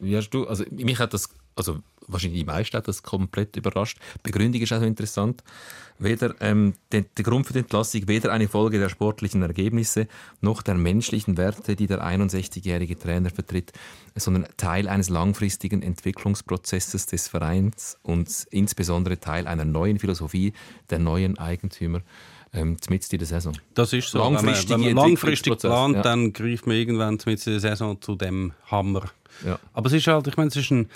Wie hast du, also mich hat das, also wahrscheinlich die meisten hat das komplett überrascht. Die Begründung ist auch interessant. Weder ähm, der, der Grund für die Entlassung, weder eine Folge der sportlichen Ergebnisse noch der menschlichen Werte, die der 61-jährige Trainer vertritt, sondern Teil eines langfristigen Entwicklungsprozesses des Vereins und insbesondere Teil einer neuen Philosophie der neuen Eigentümer ähm, mitten in der Saison. Das ist so. Langfristige wenn man, wenn man langfristig plant, ja. dann greift man irgendwann mitten in der Saison zu dem Hammer. Ja. Aber es ist halt, ich meine, es ist ein,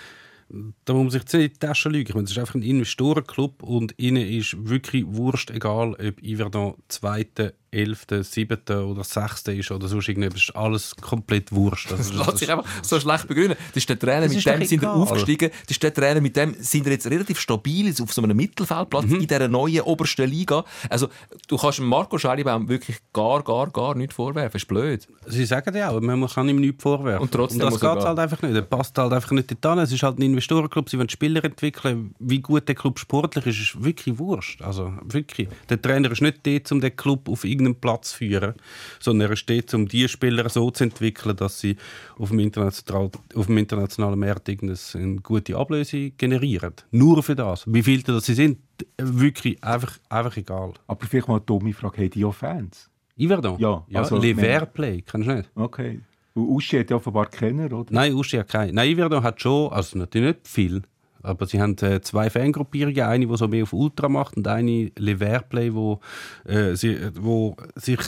da muss man sich in die Tasche lügen. Es ist einfach ein Investorenclub und ihnen ist wirklich wurscht, egal ob Iverdon 2., 11., 7. oder 6. ist oder sonst irgendetwas. Ist alles komplett wurscht. Also, Das lässt sich einfach so schlecht begründen. Das ist der Trainer, Das mit dem sind wir aufgestiegen. Das ist der Trainer, mit dem sind wir jetzt relativ stabil auf so einem Mittelfeldplatz Mhm. in dieser neuen obersten Liga. Also, du kannst dem Marco Schalibaum wirklich gar, gar, gar nichts vorwerfen. Das ist blöd. Sie sagen ja auch, man kann ihm nichts vorwerfen. Und trotzdem das muss er geht gehen. halt einfach nicht. Er passt halt einfach nicht dorthin. Es ist halt ein Investorenclub, sie wollen Spieler entwickeln. Wie gut der Club sportlich ist, ist wirklich wurscht. Also wirklich. Der Trainer ist nicht dort, um den Club auf irgendeinen Platz führen, sondern er ist dort, um die Spieler so zu entwickeln, dass sie auf dem, international, auf dem internationalen Markt eine gute Ablöse generieren. Nur für das. Wie viele das sie sind, wirklich einfach, einfach egal. Aber vielleicht mal eine dumme Frage, haben die auch Fans? Iverdon? Ja, ja also, Le Verplay, kennst du nicht? Okay. Und Uschi hat ja offenbar Kenner, oder? Nein, Uschi hat keinen. Nein, Iverdon hat schon, also natürlich nicht viel, Aber sie haben äh, zwei Fangruppierungen, eine, die so mehr auf Ultra macht und eine Le Verplay, wo, äh, sie, äh, wo sich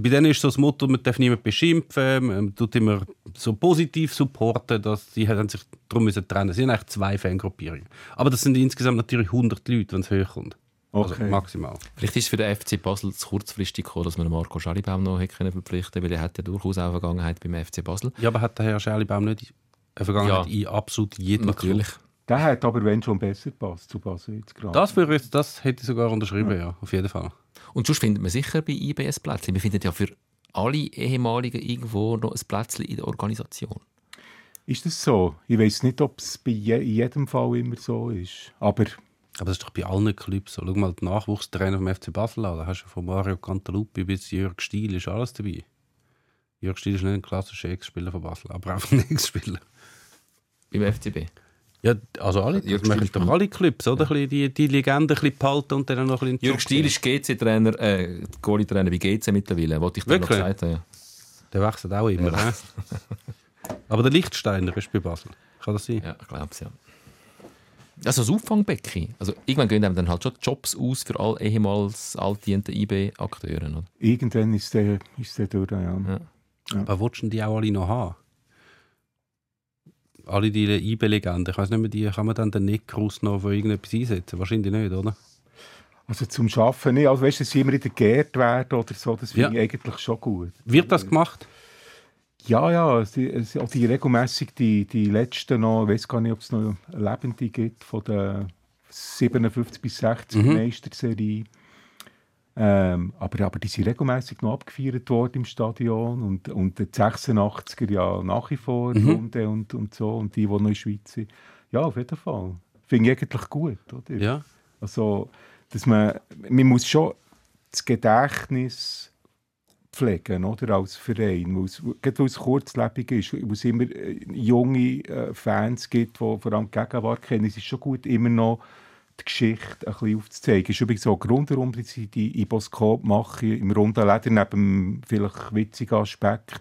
bei denen ist so das Motto, man darf niemanden beschimpfen, man tut immer so positiv supporten, dass sie haben sich darum müssen trennen. Sie haben eigentlich zwei Fangruppierungen. Aber das sind insgesamt natürlich 100 Leute, wenn es hochkommt. Also Okay. maximal. Vielleicht ist es für den FC Basel zu kurzfristig gekommen, dass man Marco Schallibaum noch hätte können verpflichten können, weil er hat ja durchaus auch Vergangenheit beim FC Basel. Ja, aber hat der Herr Scherlibaum nicht eine Vergangenheit Ja. in absolut jedem Natürlich. Club? Der hat aber, wenn schon, besser gepasst zu Basel jetzt gerade. Das, ich, das hätte ich sogar unterschrieben, ja. auf jeden Fall. Und sonst findet man sicher bei IBS Plätzchen. Wir finden ja für alle Ehemaligen irgendwo noch ein Plätzchen in der Organisation. Ist das so? Ich weiß nicht, ob es bei je in jedem Fall immer so ist. Aber Aber das ist doch bei allen Clubs so. Schau mal die Nachwuchstrainer vom FC Basel an. Da hast du von Mario Cantalupi bis Jörg Stiel, ist alles dabei. Jörg Stiel ist nicht ein klassischer Ex-Spieler von Basel, aber auch ein Ex-Spieler. Beim FCB. Ja, also alle. Das machen doch alle Clubs, oder? Bisschen Die, die Legende ein bisschen behalten und dann noch ein bisschen Jürg Stiel ist GC-Trainer, äh, Goalie-Trainer bei GC mittlerweile, wollte ich dir noch gesagt haben. Ja. Der wechselt auch immer. hä? Aber der Lichtsteiner ist bei Basel. Kann das sein? Ja, ich glaube es, ja. Also das Auffangbecken. Also irgendwann gehen einem dann halt schon Jobs aus für all ehemals altdiente IB-Akteure. oder? irgendwann ist der, ist der durch. Ja. Ja. Aber willst du die auch alle noch haben? Alle die IB-Legenden. Ich weiß nicht mehr, die kann man dann den Neckrus noch für irgendetwas einsetzen? Wahrscheinlich nicht, oder? Also zum Arbeiten nicht. Also weißt du, dass sie immer wieder geehrt werden oder so, das finde Ja. ich eigentlich schon gut. Wird das gemacht? Ja, ja, es, auch die regelmässig die, die letzten noch, ich weiß gar nicht, ob es noch Lebende gibt von der 57 bis 60 Mhm. Meisterserie. Ähm, aber, aber die sind regelmäßig noch abgefeiert worden im Stadion und, und die 86er ja nach wie vor Mhm. Runde und, und so und die, die noch in der Schweiz sind. Ja, auf jeden Fall. Finde ich eigentlich gut, oder? Ja. Also, dass man, man muss schon das Gedächtnis pflegen, oder, als Verein, gerade weil es kurzlebig ist, weil es immer äh, junge äh, Fans gibt, die vor allem die Gegenwart kennen, es ist schon gut, immer noch die Geschichte ein bisschen aufzuzeigen. Es ist übrigens ein Grund, warum ich die Iboskop mache, im runden Leder, neben dem vielleicht witzigen Aspekt,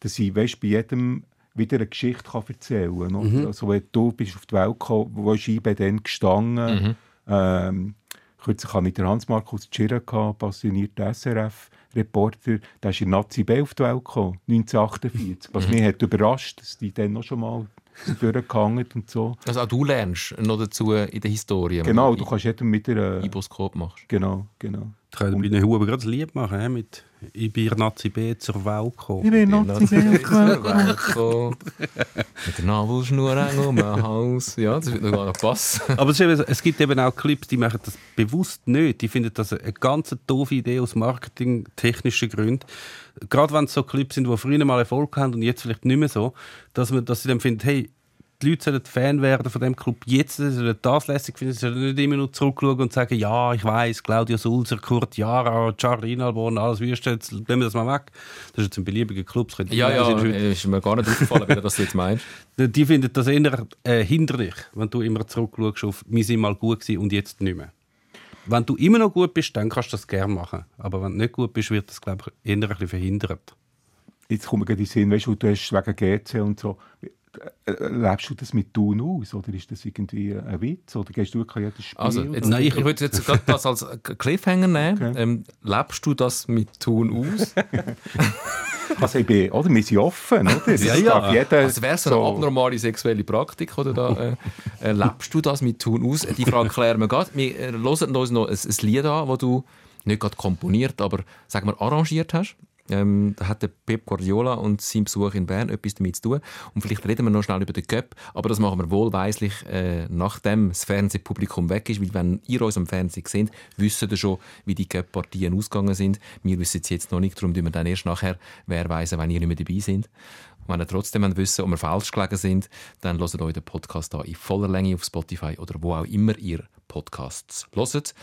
dass ich, weißt, bei jedem wieder eine Geschichte kann erzählen kann. Mhm. Also, wenn du bist auf die Welt gekommen, wo ist IB dann gestanden? Mhm. Ähm, kürzlich hatte ich den Hans-Markus Tschirra, gehabt, passionierter SRF-Reporter. Der ist in Nazi B auf die Welt gekommen, 1948. Was mich hat überrascht, dass die dann noch schon mal durchgehangen und so. Also auch du lernst noch dazu in der Historie, Genau, du kannst jedem mit der... Iboskop machst. genau, genau. Ich kann bei den Huben gerade ein Lied machen, mit «Ich bin Nazi B zur Welt gekommen». bin Nazi B Welko. Mit der Nabelschnur eng um den Hals. Ja, das wird noch gar nicht passen. Aber es, eben, es gibt eben auch Clips, die machen das bewusst nicht. Die finden das eine ganz doofe Idee aus marketingtechnischen Gründen. Gerade wenn es so Clips sind, die früher mal Erfolg haben und jetzt vielleicht nicht mehr so, dass, man, dass sie dann finden, hey, die Leute sollen Fan werden von dem Club jetzt, sie sollen das lässig finden, sie sollen nicht immer nur zurückschauen und sagen, ja, ich weiß, Claudio Sulzer, Kurt Jara, Charlie Inalborn, alles Wüste, jetzt nehmen wir das mal weg. Das ist jetzt ein beliebiger Club. das könnte Ja, ja, Schweiz- ist mir gar nicht aufgefallen, wie du das jetzt meinst. die finden das eher äh, hinderlich, wenn du immer zurückschaust auf «Wir sind mal gut gewesen und jetzt nicht mehr». Wenn du immer noch gut bist, dann kannst du das gerne machen. Aber wenn du nicht gut bist, wird das, glaube ich, eher ein bisschen verhindert. Jetzt kommt mir gerade in den Sinn, weißt du, du hast wegen GC und so... äh, äh, Lebst du das mit Tun aus? Oder ist das irgendwie ein Witz? Oder gehst du wirklich jedes Spiel? Also, jetzt, Nein, ich, ich- würde jetzt gerade das als Cliffhanger nehmen. Okay. Ähm, lebst du das mit Tun aus? Also ich bin, oder? Wir sind offen, oder? Das Ja, ja. Jeder Also wäre so eine abnormale sexuelle Praktik, oder da, äh, äh, lebst du das mit Tun aus? Die Frage klären wir gerade. Wir äh, hören uns noch ein, ein Lied an, das du nicht gerade komponiert, aber sagen wir arrangiert hast. Ähm, da hat der Pep Guardiola und sein Besuch in Bern etwas damit zu tun. Und vielleicht reden wir noch schnell über den Cup, aber das machen wir wohlweislich, äh, nachdem das Fernsehpublikum weg ist, weil wenn ihr uns am Fernsehen seht, wisst ihr schon, wie die Cup-Partien ausgegangen sind. Wir wissen es jetzt noch nicht, darum tun wir dann erst nachher, wer weiss, wenn ihr nicht mehr dabei sind. Und wenn ihr trotzdem wissen ob wir falsch gelegen sind, dann hört euch den Podcast da in voller Länge auf Spotify oder wo auch immer ihr Podcasts hört.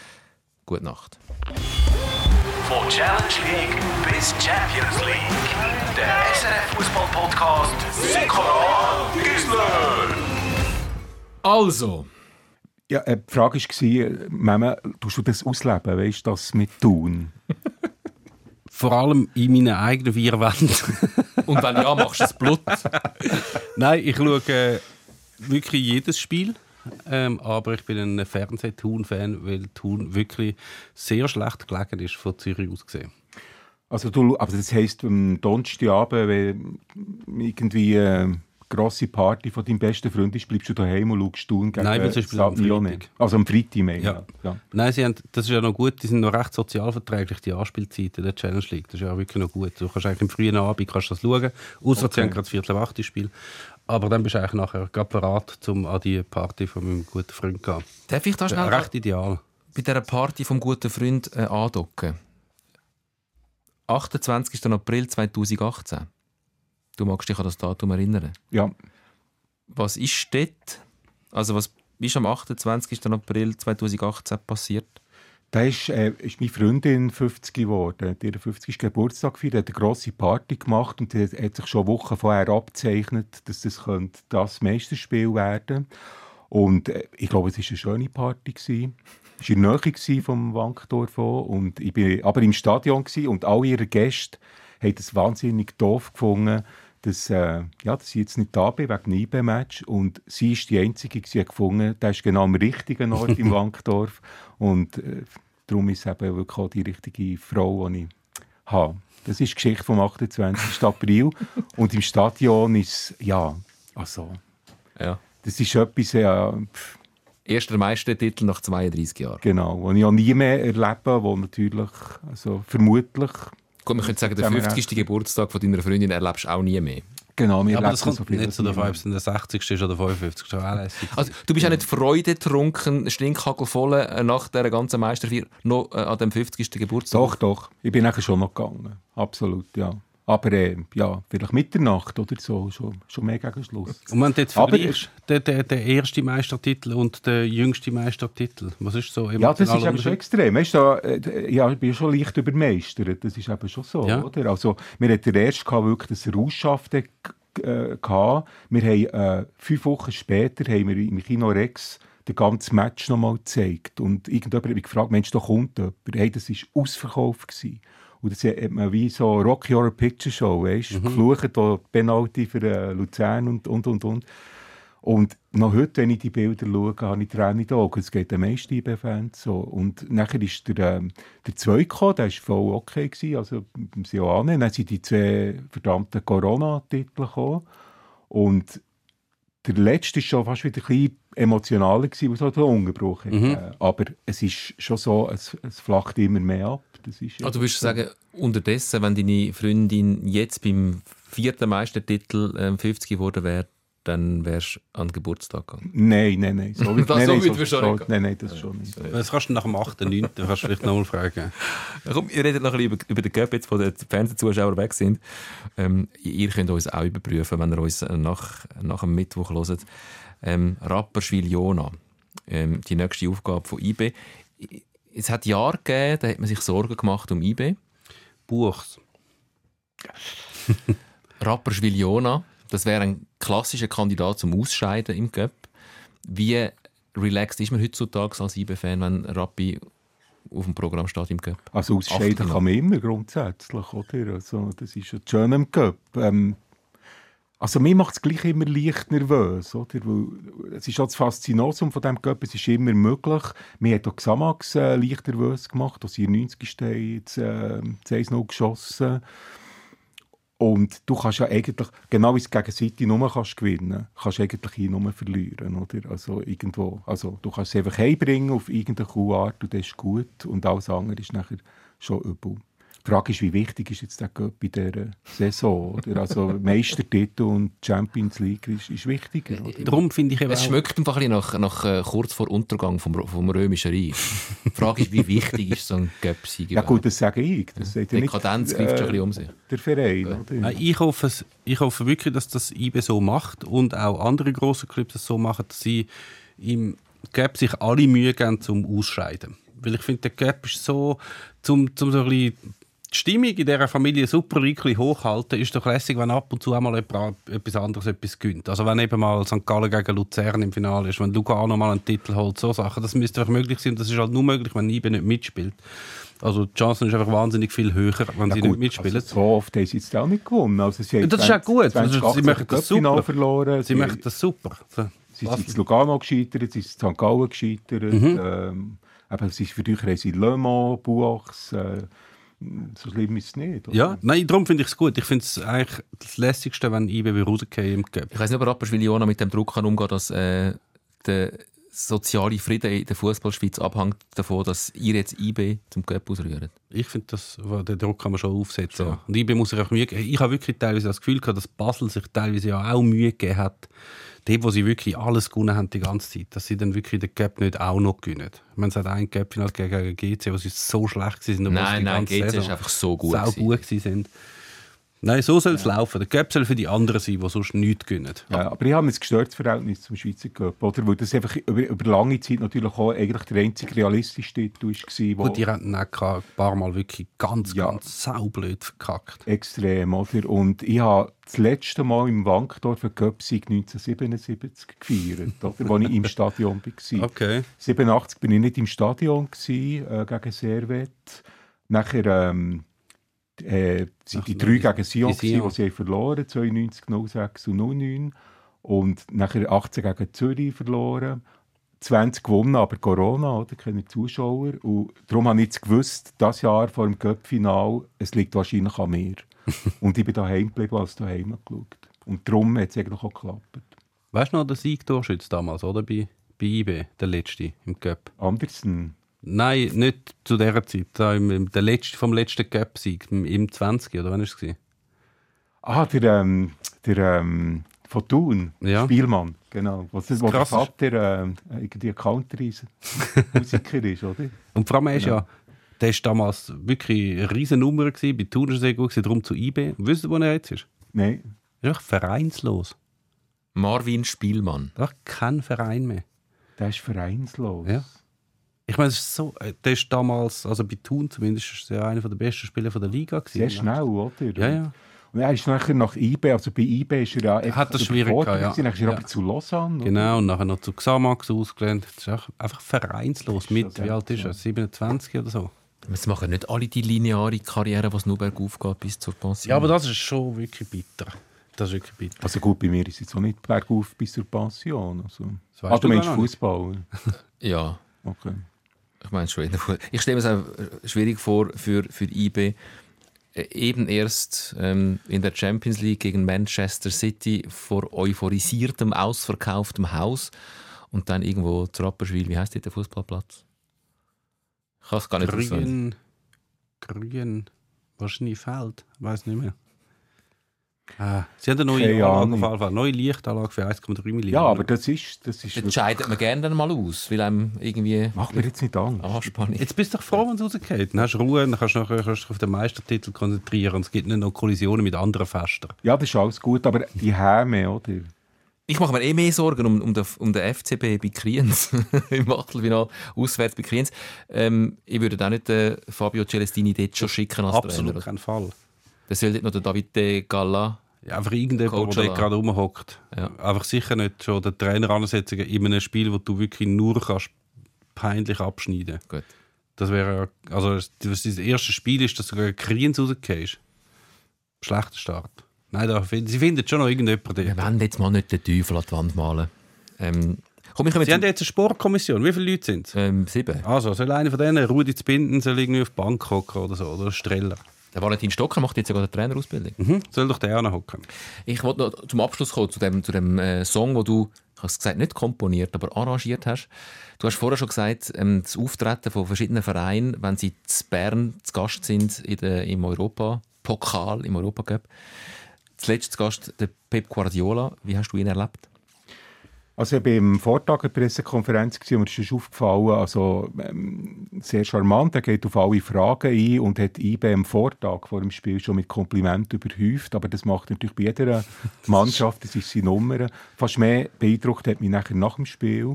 Gute Nacht. Von Challenge League bis Champions League. Der SRF Fußball Podcast Sikora Gisler. Also, Ja, äh, die Frage war, Mama, tust du das ausleben, weißt du, das mit tun? Vor allem in meinen eigenen vier Wänden. und wenn ja, machst du das Blut. Nein, ich schaue äh, wirklich jedes Spiel. Ähm, aber ich bin ein Fernseh-Thun-Fan, weil Thun wirklich sehr schlecht gelegen ist von Zürich aus gesehen. Also du, aber das heisst, am Donnerstagabend, wenn irgendwie eine grosse Party von deinem besten Freund ist, bleibst du daheim und schaust Thun gegen Nein, sie spielen am. Freitag. Also am Freitag, meine. Ja. ja. Nein, sie haben, das ist ja noch gut, die sind noch recht sozialverträglich, die Anspielzeiten der Challenge League. Das ist ja wirklich noch gut. Du kannst eigentlich im frühen Abend kannst das schauen, außer Okay. sie haben gerade das Viertel acht Spiel. Aber dann bist du eigentlich nachher gerade bereit, um an die Party von meinem guten Freund zu gehen. Darf ich da schnell Recht ideal. bei dieser Party vom guten Freund äh, andocken? 28. April 2018. Du magst dich an das Datum erinnern. ja. Was ist dort? Also was ist am 28. April 2018 passiert? Da ist, äh, ist meine Freundin 50 geworden. Hat ihren 50. Geburtstag gefeiert, hat eine grosse Party gemacht und die hat sich schon Wochen vorher abgezeichnet, dass das könnte das Meisterspiel werden Und äh, ich glaube, es war eine schöne Party. Es war in der Nähe vom Wankdorf und ich bin aber im Stadion und alle ihre Gäste haben es wahnsinnig doof gefunden, dass, äh, ja, dass ich jetzt nicht da bin wegen dem IB-Match. Und sie ist die Einzige, die hat gefunden, der ist genau am richtigen Ort im Wankdorf. Und äh, darum ist es eben wirklich auch die richtige Frau, die ich habe. Das ist die Geschichte vom 28. April. Und im Stadion ist ja, also, Ja. das ist etwas, ja, pff, Erster Meistertitel nach 32 Jahren. genau, was ich auch nie mehr erlebe, wo natürlich, also vermutlich, Gut, man könnte sagen, der Haben wir 50. Geburtstag von deiner Freundin erlebst du auch nie mehr. genau, wir Aber erleben das kommt so viel nicht zu der nie mehr. Vibes, wenn der 60. ist oder 55. Das ist auch lässig. Also, du bist auch nicht freudetrunken, stinkhagelvoll äh, nach dieser ganzen Meisterfeier noch äh, an dem 50. Geburtstag? Doch, doch, ich bin nachher schon noch gegangen, absolut, ja. Aber äh, ja, vielleicht Mitternacht oder so, schon, schon mehr gegen Schluss. Und wenn du jetzt Aber- vergleichst, der, der, der erste Meistertitel und der jüngste Meistertitel, was ist so Ja, das ist eben schon extrem. Weißt du, äh, ja, ich bin schon leicht übermeistert. Das ist eben schon so, Ja. oder? Also, wir hatten den ersten gehabt, wirklich das Rausschaffen äh, gehabt. Wir haben, äh, fünf Wochen später haben wir im Kino Rex den ganzen Match nochmal gezeigt. Und irgendjemand hat mich gefragt, Mensch, da kommt jemand. Hey, das war ausverkauft. Gewesen. Und das hat man wie so Rocky Horror Picture Show, weißt du, Mhm. geflucht, Penalty für äh, Luzern und, und, und, und. Und noch heute, wenn ich die Bilder schaue, habe ich Tränen in den Augen. Es geht den meisten IB-Fans so. Und nachher ist der, ähm, der Zweite gekommen, der war voll okay. Gewesen, also, auch annehmen. Dann sind die zwei verdammten Corona-Titel gekommen. Und der letzte war schon fast wieder ein bisschen emotionaler, gewesen, es halt einen Unterbruch. Mhm. Äh, Aber es ist schon so, es, es flacht immer mehr ab. Das ist Also, du würdest sagen, unterdessen, wenn deine Freundin jetzt beim vierten Meistertitel ähm, 50 geworden wäre, dann wärst du an den Geburtstag gegangen. Nein, nein, nein. So, Das nein, so nein, weit wirst du schon nicht gehen. Nein, nein, das schon nicht. Das kannst du nach dem 8., 9. kannst du vielleicht noch mal fragen. Komm, wir reden noch ein bisschen über, über den Cup, jetzt, wo die Fernsehzuschauer weg sind. Ähm, ihr könnt uns auch überprüfen, wenn ihr uns nach, nach dem Mittwoch hört. Ähm, Rapperswil-Jona, ähm, die nächste Aufgabe von IB. Es hat Jahre gegeben, da hat man sich Sorgen gemacht um IB. Buchs. Rapperswil-Jona, das wäre ein klassischer Kandidat zum Ausscheiden im Cup. Wie relaxed ist man heutzutage als IB-Fan, wenn Rappi auf dem Programm steht im Cup? Also ausscheiden kann man immer grundsätzlich, oder? Also, das ist ja schön im Cup. Ähm, also mir macht es gleich immer leicht nervös, oder? Weil es ist auch das Faszinosum von diesem Cup, es ist immer möglich. Mir hat auch Xamax äh, leicht nervös gemacht, als sie in 90 jetzt äh, 1-0 geschossen und du kannst ja eigentlich, genau wie es gegen City nur kannst gewinnen, kannst eigentlich hier nur verlieren, oder? Also irgendwo, also du kannst es einfach heimbringen auf irgendeine coole Art und das ist gut und alles andere ist nachher schon übel. Die Frage ist, wie wichtig ist jetzt der Cup in dieser Saison, oder? Also Meistertitel und Champions League ist, ist wichtiger, oder? Darum finde ich eben Es auch, schmeckt einfach ein bisschen nach, nach äh, kurz vor Untergang vom, vom Römischen Reich. Die Frage ist, wie wichtig ist so ein Göpsieg? Ja gut, das sage ich. Das ja nicht, Dekadenz greift schon ein bisschen um sich. der Verein, oder? Ich, hoffe, ich hoffe wirklich, dass das IB so macht und auch andere große Clubs das so machen, dass sie im Gap sich alle Mühe geben zum Ausscheiden. Weil ich finde, der Gap ist so, zum, zum so ein bisschen die Stimmung in dieser Familie super wirklich hochhalten, ist doch lässig, wenn ab und zu einmal jemand etwas anderes etwas gönnt. Also wenn eben mal St. Gallen gegen Luzern im Finale ist, wenn Lugano mal einen Titel holt, so Sachen, das müsste einfach möglich sein. Das ist halt nur möglich, wenn IB nicht mitspielt. Also die Chance ist einfach wahnsinnig viel höher, wenn Ja, sie gut, nicht mitspielen. Also so oft haben sie jetzt auch nicht gewonnen. Also sie haben Das ist auch gut. 2018 Also, sie machen das super. verloren. Sie machen das super. So. Sie sind in Lugano gescheitert, sie sind in St. Gallen gescheitert. Mhm. Ähm, eben, es ist für dich haben sie Le Mans, Buachs. Äh, so schlimm ist es nicht. Oder? Ja, nein, darum finde ich es gut. Ich finde es eigentlich das Lässigste, wenn IB wie rausgehen im Cup. Ich weiß nicht, ob Rapperswil-Jona mit dem Druck kann umgehen dass äh, der soziale Frieden in der Fußballschweiz abhängt davon, dass ihr jetzt IB zum Cup ausrührt. Ich finde, das, den Druck kann man schon aufsetzen. Ja. Und IB muss sich auch Mühe geben. Ich habe wirklich teilweise das Gefühl gehabt, dass Basel sich teilweise ja auch Mühe gegeben hat, dort, wo sie wirklich alles gewonnen haben die ganze Zeit, dass sie dann wirklich den Cup nicht auch noch gewinnen. Ich meine, es hat ein Cup-Final gegen GC, wo sie so schlecht waren. Nein, nein, GC Saison ist einfach so gut. sau gut gewesen sind. Nein, so soll es laufen. Der Cup soll für die anderen sein, die sonst nichts gewinnen. Ja, aber ich habe ein gestörtes Verhältnis zum Schweizer Cup, oder? Weil das einfach über, über lange Zeit natürlich auch eigentlich der einzige realistische Titel war, wo Gut, die haben dann auch ein paar Mal wirklich ganz, Ja. ganz saublöd verkackt. extrem, oder? Und ich habe das letzte Mal im Wankdorf Cup-Sieg 1977 gefeiert, oder? Als ich im Stadion war. Okay. 87 bin ich nicht im Stadion gewesen, äh, gegen Servet. Nachher ähm, äh, sind Ach, die drei gegen Sion, die Sion. die sie haben verloren 92, 06 und 09. Und nachher 18 gegen Zürich verloren. 20 gewonnen, aber Corona, oder? Keine Zuschauer. Und darum habe ich jetzt gewusst, das Jahr vor dem Cup-Final, es liegt wahrscheinlich an mir. und ich bin daheim geblieben, als daheim geschaut. Und darum hat es eigentlich auch geklappt. Weißt du noch, der Siegtorschütz damals, oder? Bei, bei IB, der letzte im Cup. Andersen, Nein, nicht zu dieser Zeit. Da im, im, der letzte, vom letzten Cup-Sieg, im, im 20, oder wann war es? Ah, der, ähm, der ähm, von Thun, Ja. Spielmann, genau. Was ist, wo der Vater ähm, irgendwie Country-Musiker ist, oder? Und vor allem ist ja, der war damals wirklich eine riesen Nummer, gewesen, bei Thun war er sehr gut, gewesen, darum zu IB. Und wisst ihr, wo er jetzt ist? Nein, Er ist einfach vereinslos. Marvin Spielmann. Er hat keinen Verein mehr. der ist vereinslos. Ja. Ich meine, es ist so, äh, der ist damals, also bei Thun zumindest, ist er einer der besten Spieler von der Liga. Gewesen. Sehr schnell, oder? Ja, ja. Und er ist nachher nach IB, also bei IB ist er ja einfach Hat das schwierig gehabt, ja. gewesen. Dann ist er Ja. aber zu Lausanne. oder? Genau, und nachher noch zu Xamax ausgelernt. Das ist einfach vereinslos. Mit, schon wie alt ist er? seltsam. 27 oder so? Es machen nicht alle die lineare Karriere, was nur bergauf geht bis zur Pension. Ja, aber das ist schon wirklich bitter. Das ist wirklich bitter. Also gut, bei mir ist es jetzt auch nicht bergauf bis zur Pension. Also. Das weißt Ah, du meinst. Fußball? Ja, Okay. Ich meine schon. in der Fu- Ich stelle mir es auch schwierig vor für, für IB. Äh, Eben erst ähm, in der Champions League gegen Manchester City vor euphorisiertem, ausverkauftem Haus und dann irgendwo zu Rapperswil. Wie heißt der Fußballplatz? Ich kann es gar nicht. Grün. Grün. Wahrscheinlich Feld. Ich weiß nicht mehr. Ah, sie haben eine neue Keine Anlage auf. Neue Lichtanlage für 1,3 Millionen. Ja, aber das ist, das ist Das wirklich, scheidet man gerne dann mal aus, weil einem irgendwie macht mir jetzt nicht Angst. Anspannung. Jetzt bist du doch froh, wenn es rausgeht. Dann hast du Ruhe, dann kannst du nachher kannst du dich auf den Meistertitel konzentrieren und es gibt nicht noch Kollisionen mit anderen Festen. Ja, das ist alles gut, aber die Häme, oder? Ich mache mir eh mehr Sorgen um, um, den, um den FCB bei Kriens im Achtelfinal auswärts bei Kriens. Ähm, ich würde auch nicht äh, Fabio Celestini dort schon schicken als Absolut Trainer. kein Fall. Da soll dort noch der David de Galla. Ja, einfach irgendjemand, der dort gerade rumhockt. Ja. Einfach sicher nicht schon den Trainer ansetzen in einem Spiel, wo du wirklich nur kannst peinlich abschneiden Gut. Das wäre, also das das erste Spiel ist, dass du gegen Kriens rausgehst. Schlechter Start. Nein, da, sie finden schon noch irgendjemanden Wir wollen jetzt mal nicht den Teufel an die Wand malen. Ähm, komm, ich Sie haben jetzt eine Sportkommission. Wie viele Leute sind es? ähm, sieben. Also, soll einer von denen, Rudi zu binden, soll irgendwie auf die Bank hocken oder so, oder Streller. Der Valentin Stocker macht jetzt sogar die Trainerausbildung. Mhm. Soll doch der auch hocken. Ich wollte noch zum Abschluss kommen, zu dem, zu dem äh, Song, wo du, ich habe es gesagt, nicht komponiert, aber arrangiert hast. Du hast vorher schon gesagt, ähm, das Auftreten von verschiedenen Vereinen, wenn sie zu Bern zu Gast sind in der, im Europa-Pokal, im Europacup. Zuletzt zu Gast der Pep Guardiola. Wie hast du ihn erlebt? Also ich war am Vortag eine Pressekonferenz und mir ist aufgefallen, also ähm, sehr charmant, er geht auf alle Fragen ein und hat IB am Vortag vor dem Spiel schon mit Komplimenten überhäuft, aber das macht natürlich bei jeder Mannschaft, das ist seine Nummer. Fast mehr beeindruckt hat mich nachher nach dem Spiel,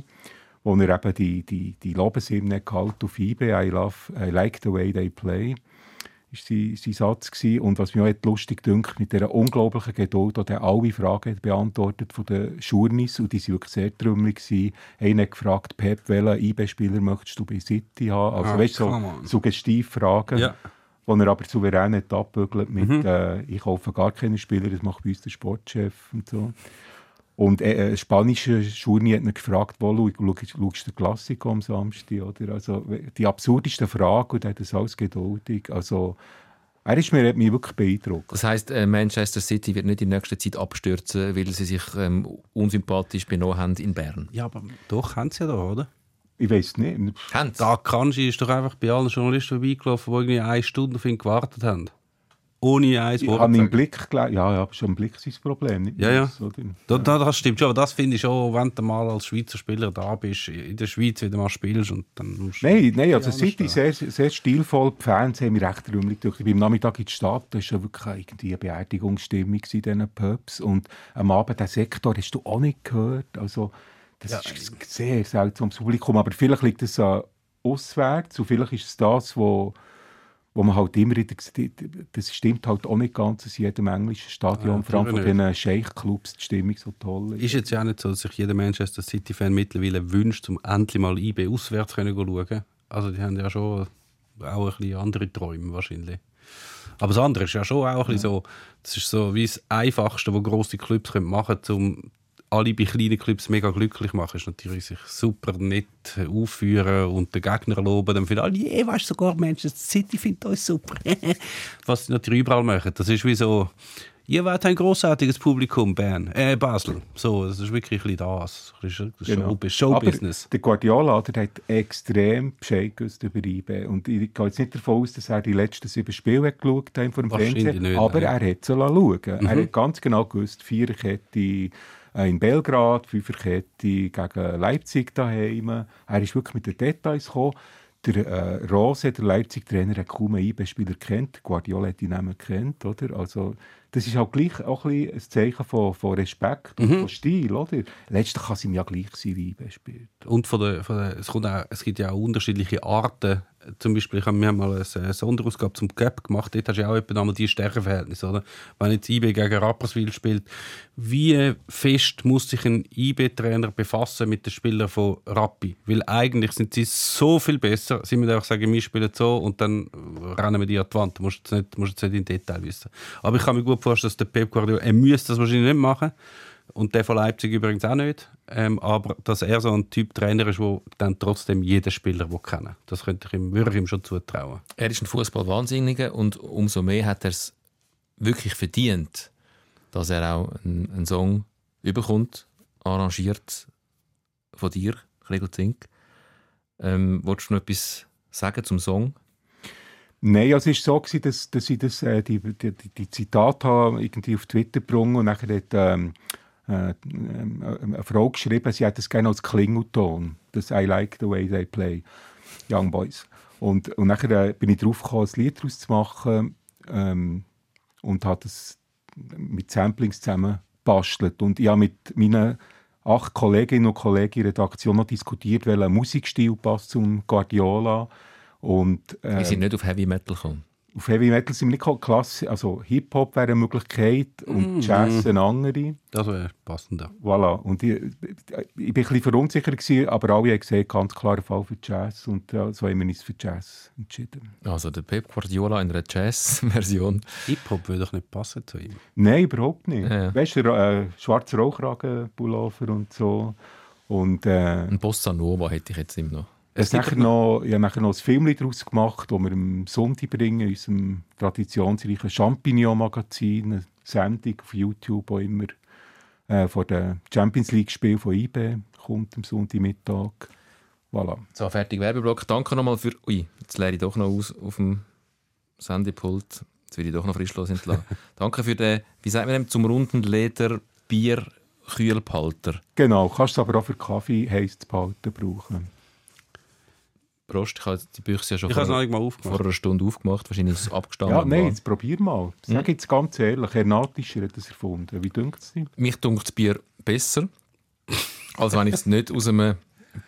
wo er eben die, die, die Lobeshymne gehalten auf IB, I, love, I like the way they play ist sein, sein Satz gewesen. Und was mich auch lustig dünkt, mit dieser unglaublichen Geduld, hat er alle Fragen beantwortet von den Journeys und die waren wirklich sehr trümmelig. Einer hat gefragt, Pep, welchen IB-Spieler möchtest du bei City haben? Also Ah, weißt so on. suggestiv Fragen, Ja. wo er aber souverän hat abbügelt mit Mhm. äh, «Ich kaufe gar keine Spieler, das macht bei uns der Sportchef» und so. Und äh, ein spanischer Schurni hat ihn gefragt, wo schau, schau, schaust du den Klassiker am Samstag? Oder? Also, die absurdeste Frage und er hat das alles geduldig. Also, er ist mir, hat mich wirklich beeindruckt. Das heisst, äh, Manchester City wird nicht in nächster Zeit abstürzen, weil sie sich ähm, unsympathisch benommen haben in Bern. Ja, aber doch, haben sie ja da, oder? Ich weiß nicht. Haben sie? Da Kanji ist doch einfach bei allen Journalisten vorbeigelaufen, die irgendwie eine Stunde auf ihn gewartet haben. Ohne eins Ich habe sagen. Blick gelesen. Ja, ja, aber schon im Blick ist das Problem. Nicht Ja, ja. das, oder? Da, da, das stimmt schon, aber das finde ich schon, wenn du mal als Schweizer Spieler da bist, in der Schweiz wieder mal spielst und dann musst. Nein, nein, also Ja, City anders sehr, sehr stilvoll. Die Fans haben mich recht rühmlich durch. Ich bin am Nachmittag in der Stadt, da war schon wirklich irgendwie eine Beerdigungsstimmung in diesen Pubs. Und am Abend, den Sektor hast du auch nicht gehört. Also, das ist ein sehr seltsames Publikum. Aber vielleicht liegt es äh, auswärts und vielleicht ist es das, wo, wo man halt immer wieder das stimmt halt auch nicht ganz in jedem englischen Stadion, Ja, vor allem von diesen Scheich-Clubs, die Stimmung so toll ist. Ist jetzt ja auch nicht so, dass sich jeder Manchester City-Fan mittlerweile wünscht, um endlich mal IB auswärts zu schauen. Also die haben ja schon auch ein bisschen andere Träume wahrscheinlich. Aber das andere ist ja schon auch ein bisschen so, das ist so wie das Einfachste, was grosse Clubs machen können, um alle bei kleinen Clubs mega glücklich machen, ist natürlich sich super nett aufführen und den Gegner loben. Dann finden alle, yeah, weißt du, sogar Manchester City findet uns super. Was sie natürlich überall machen. Das ist wie so, ihr wart ein großartiges Publikum, Bern, äh, Basel. So, das ist wirklich ein das. Das ist Genau. Show, Showbusiness. Der Guardiola der hat extrem Bescheid gewusst über IB. Und ich gehe jetzt nicht davon aus, dass er die letzten sieben Spiele geschaut hat vor dem Fernsehen. nicht, aber nein. er hat sie schauen. Er hat ganz genau gewusst, Viererkette äh, in Belgrad, Fünferkette gegen Leipzig daheim. Er ist wirklich mit den Details gekommen. Der äh, Rose, der Leipzig-Trainer, hat kaum einen IB-Spieler kennt. Guardiola hat ihn Namen kennt, oder? Also, das ist halt gleich auch ein, ein Zeichen von, von Respekt und von Stil, oder? Letztlich kann es ihm ja gleich sein, wie IB spielt. Und von der, von der, es, kommt auch, es gibt ja auch unterschiedliche Arten. Zum Beispiel, ich habe mir mal eine Sonderausgabe zum Cup gemacht. Dort hast du ja auch etwa einmal die Stärkeverhältnisse. Oder? Wenn jetzt IB gegen Rapperswil spielt, wie fest muss sich ein IB-Trainer befassen mit den Spielern von Rappi? Weil eigentlich sind sie so viel besser. Sie müssen auch sagen, wir spielen so und dann rennen wir die an die Wand. Du musst jetzt nicht, musst jetzt nicht in Detail wissen. Aber ich kann mir gut vorstellen, dass der Pep Guardiola, er müsste das wahrscheinlich nicht machen. Und der von Leipzig übrigens auch nicht. Ähm, aber dass er so ein Typ Trainer ist, der dann trotzdem jeden Spieler kennen Das könnte ich ihm, würde ich ihm schon zutrauen. Er ist ein Fußballwahnsinniger und umso mehr hat er es wirklich verdient, dass er auch einen, einen Song überkommt, arrangiert von dir, Gregor Zink. Ähm, wolltest du noch etwas sagen zum Song? Nein, also es war so, dass, dass ich das, äh, die, die, die, Zitate habe irgendwie auf Twitter gebrungen und nachher hat ähm, äh, eine Frau geschrieben, sie hat das gerne als Klingelton, das «I like the way they play, Young Boys». Und, und nachher äh, bin ich drauf gekommen, ein Lied daraus zu machen ähm, und habe das mit Samplings zusammen bastelt. Und ich habe mit meinen acht Kolleginnen und Kollegen in der Redaktion noch diskutiert, welcher Musikstil passt zum Guardiola. Und, Wir äh, sind nicht auf Heavy Metal gekommen. auf Heavy Metal sind wir nicht gekommen. Klasse, also Hip-Hop wäre eine Möglichkeit und Jazz eine andere. Das wäre passender. Voilà. Und ich, ich bin ein bisschen verunsichert, gewesen, aber alle haben gesagt, ganz klarer Fall für Jazz. Und ja, so haben wir uns für Jazz entschieden. Also der Pep Guardiola in einer Jazz-Version. Hip-Hop würde doch nicht passen zu ihm. Nein, überhaupt nicht. Ja, ja. Weißt du, äh, schwarzer Rauchragen-Pullover und so. Und äh, Ein Bossa Nova hätte ich jetzt immer noch. Es nachher noch, ich habe nachher noch ein Film daraus gemacht, das wir am Sonntag bringen, in unserem traditionsreichen Champignon-Magazin, eine Sendung auf YouTube, wo immer äh, vor dem Champions League-Spiel von IB kommt am Sonntagmittag. Voilà. So, fertig Werbeblock. Danke nochmal für... Ui, jetzt leere ich doch noch aus auf dem Sendepult. Jetzt will ich doch noch frischlos entlassen. Danke für den, wie sagt man dem, zum runden Leder Bier Kühlbehalter. Genau, kannst du aber auch für Kaffee heiß behalten brauchen. Prost, ich habe die Büchse ja schon Ich vor, habe es noch nicht mal vor einer Stunde aufgemacht. Wahrscheinlich ist es abgestanden. Ja, nein, jetzt probier mal. Sag jetzt ganz ehrlich, Herr Natischer hat das erfunden. Wie dünkt es dir? Mich dunkt das Bier besser, als wenn ich es nicht aus einem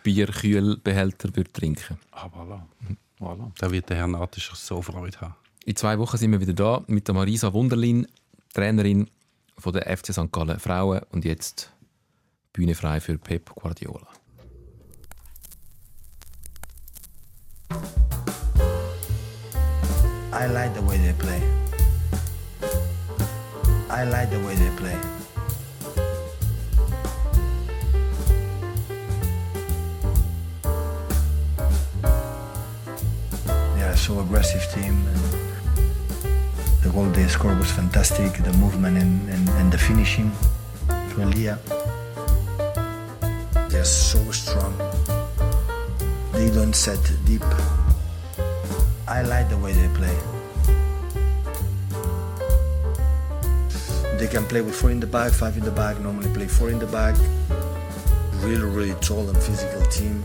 Bierkühlbehälter würde trinken Ah, voilà. voilà. Da wird der Herr Natischer so Freude haben. In zwei Wochen sind wir wieder da mit der Marisa Wunderlin, Trainerin von der FC St. Gallen Frauen und jetzt Bühne frei für Pep Guardiola. I like the way they play. I like the way they play. They are so aggressive team. the goal they scored was fantastic. The movement and, and, and the finishing from They are so strong. They don't set deep. I like the way they play. They can play with four in the back, five in the back. Normally play four in the back. Really, really tall and physical team.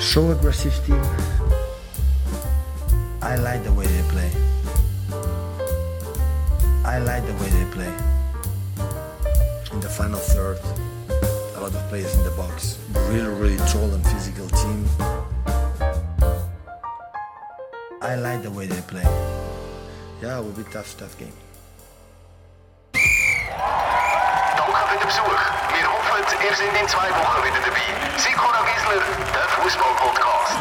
So aggressive team. I like the way they play. I like the way they play. In the final third, lot of players in the box. Really, really tall and physical team. I like the way they play. Yeah, it will be tough, tough game. Besuch. Wir hoffen, ihr seid in zwei Wochen wieder dabei. Sikora Gisler, der Fußball-Podcast.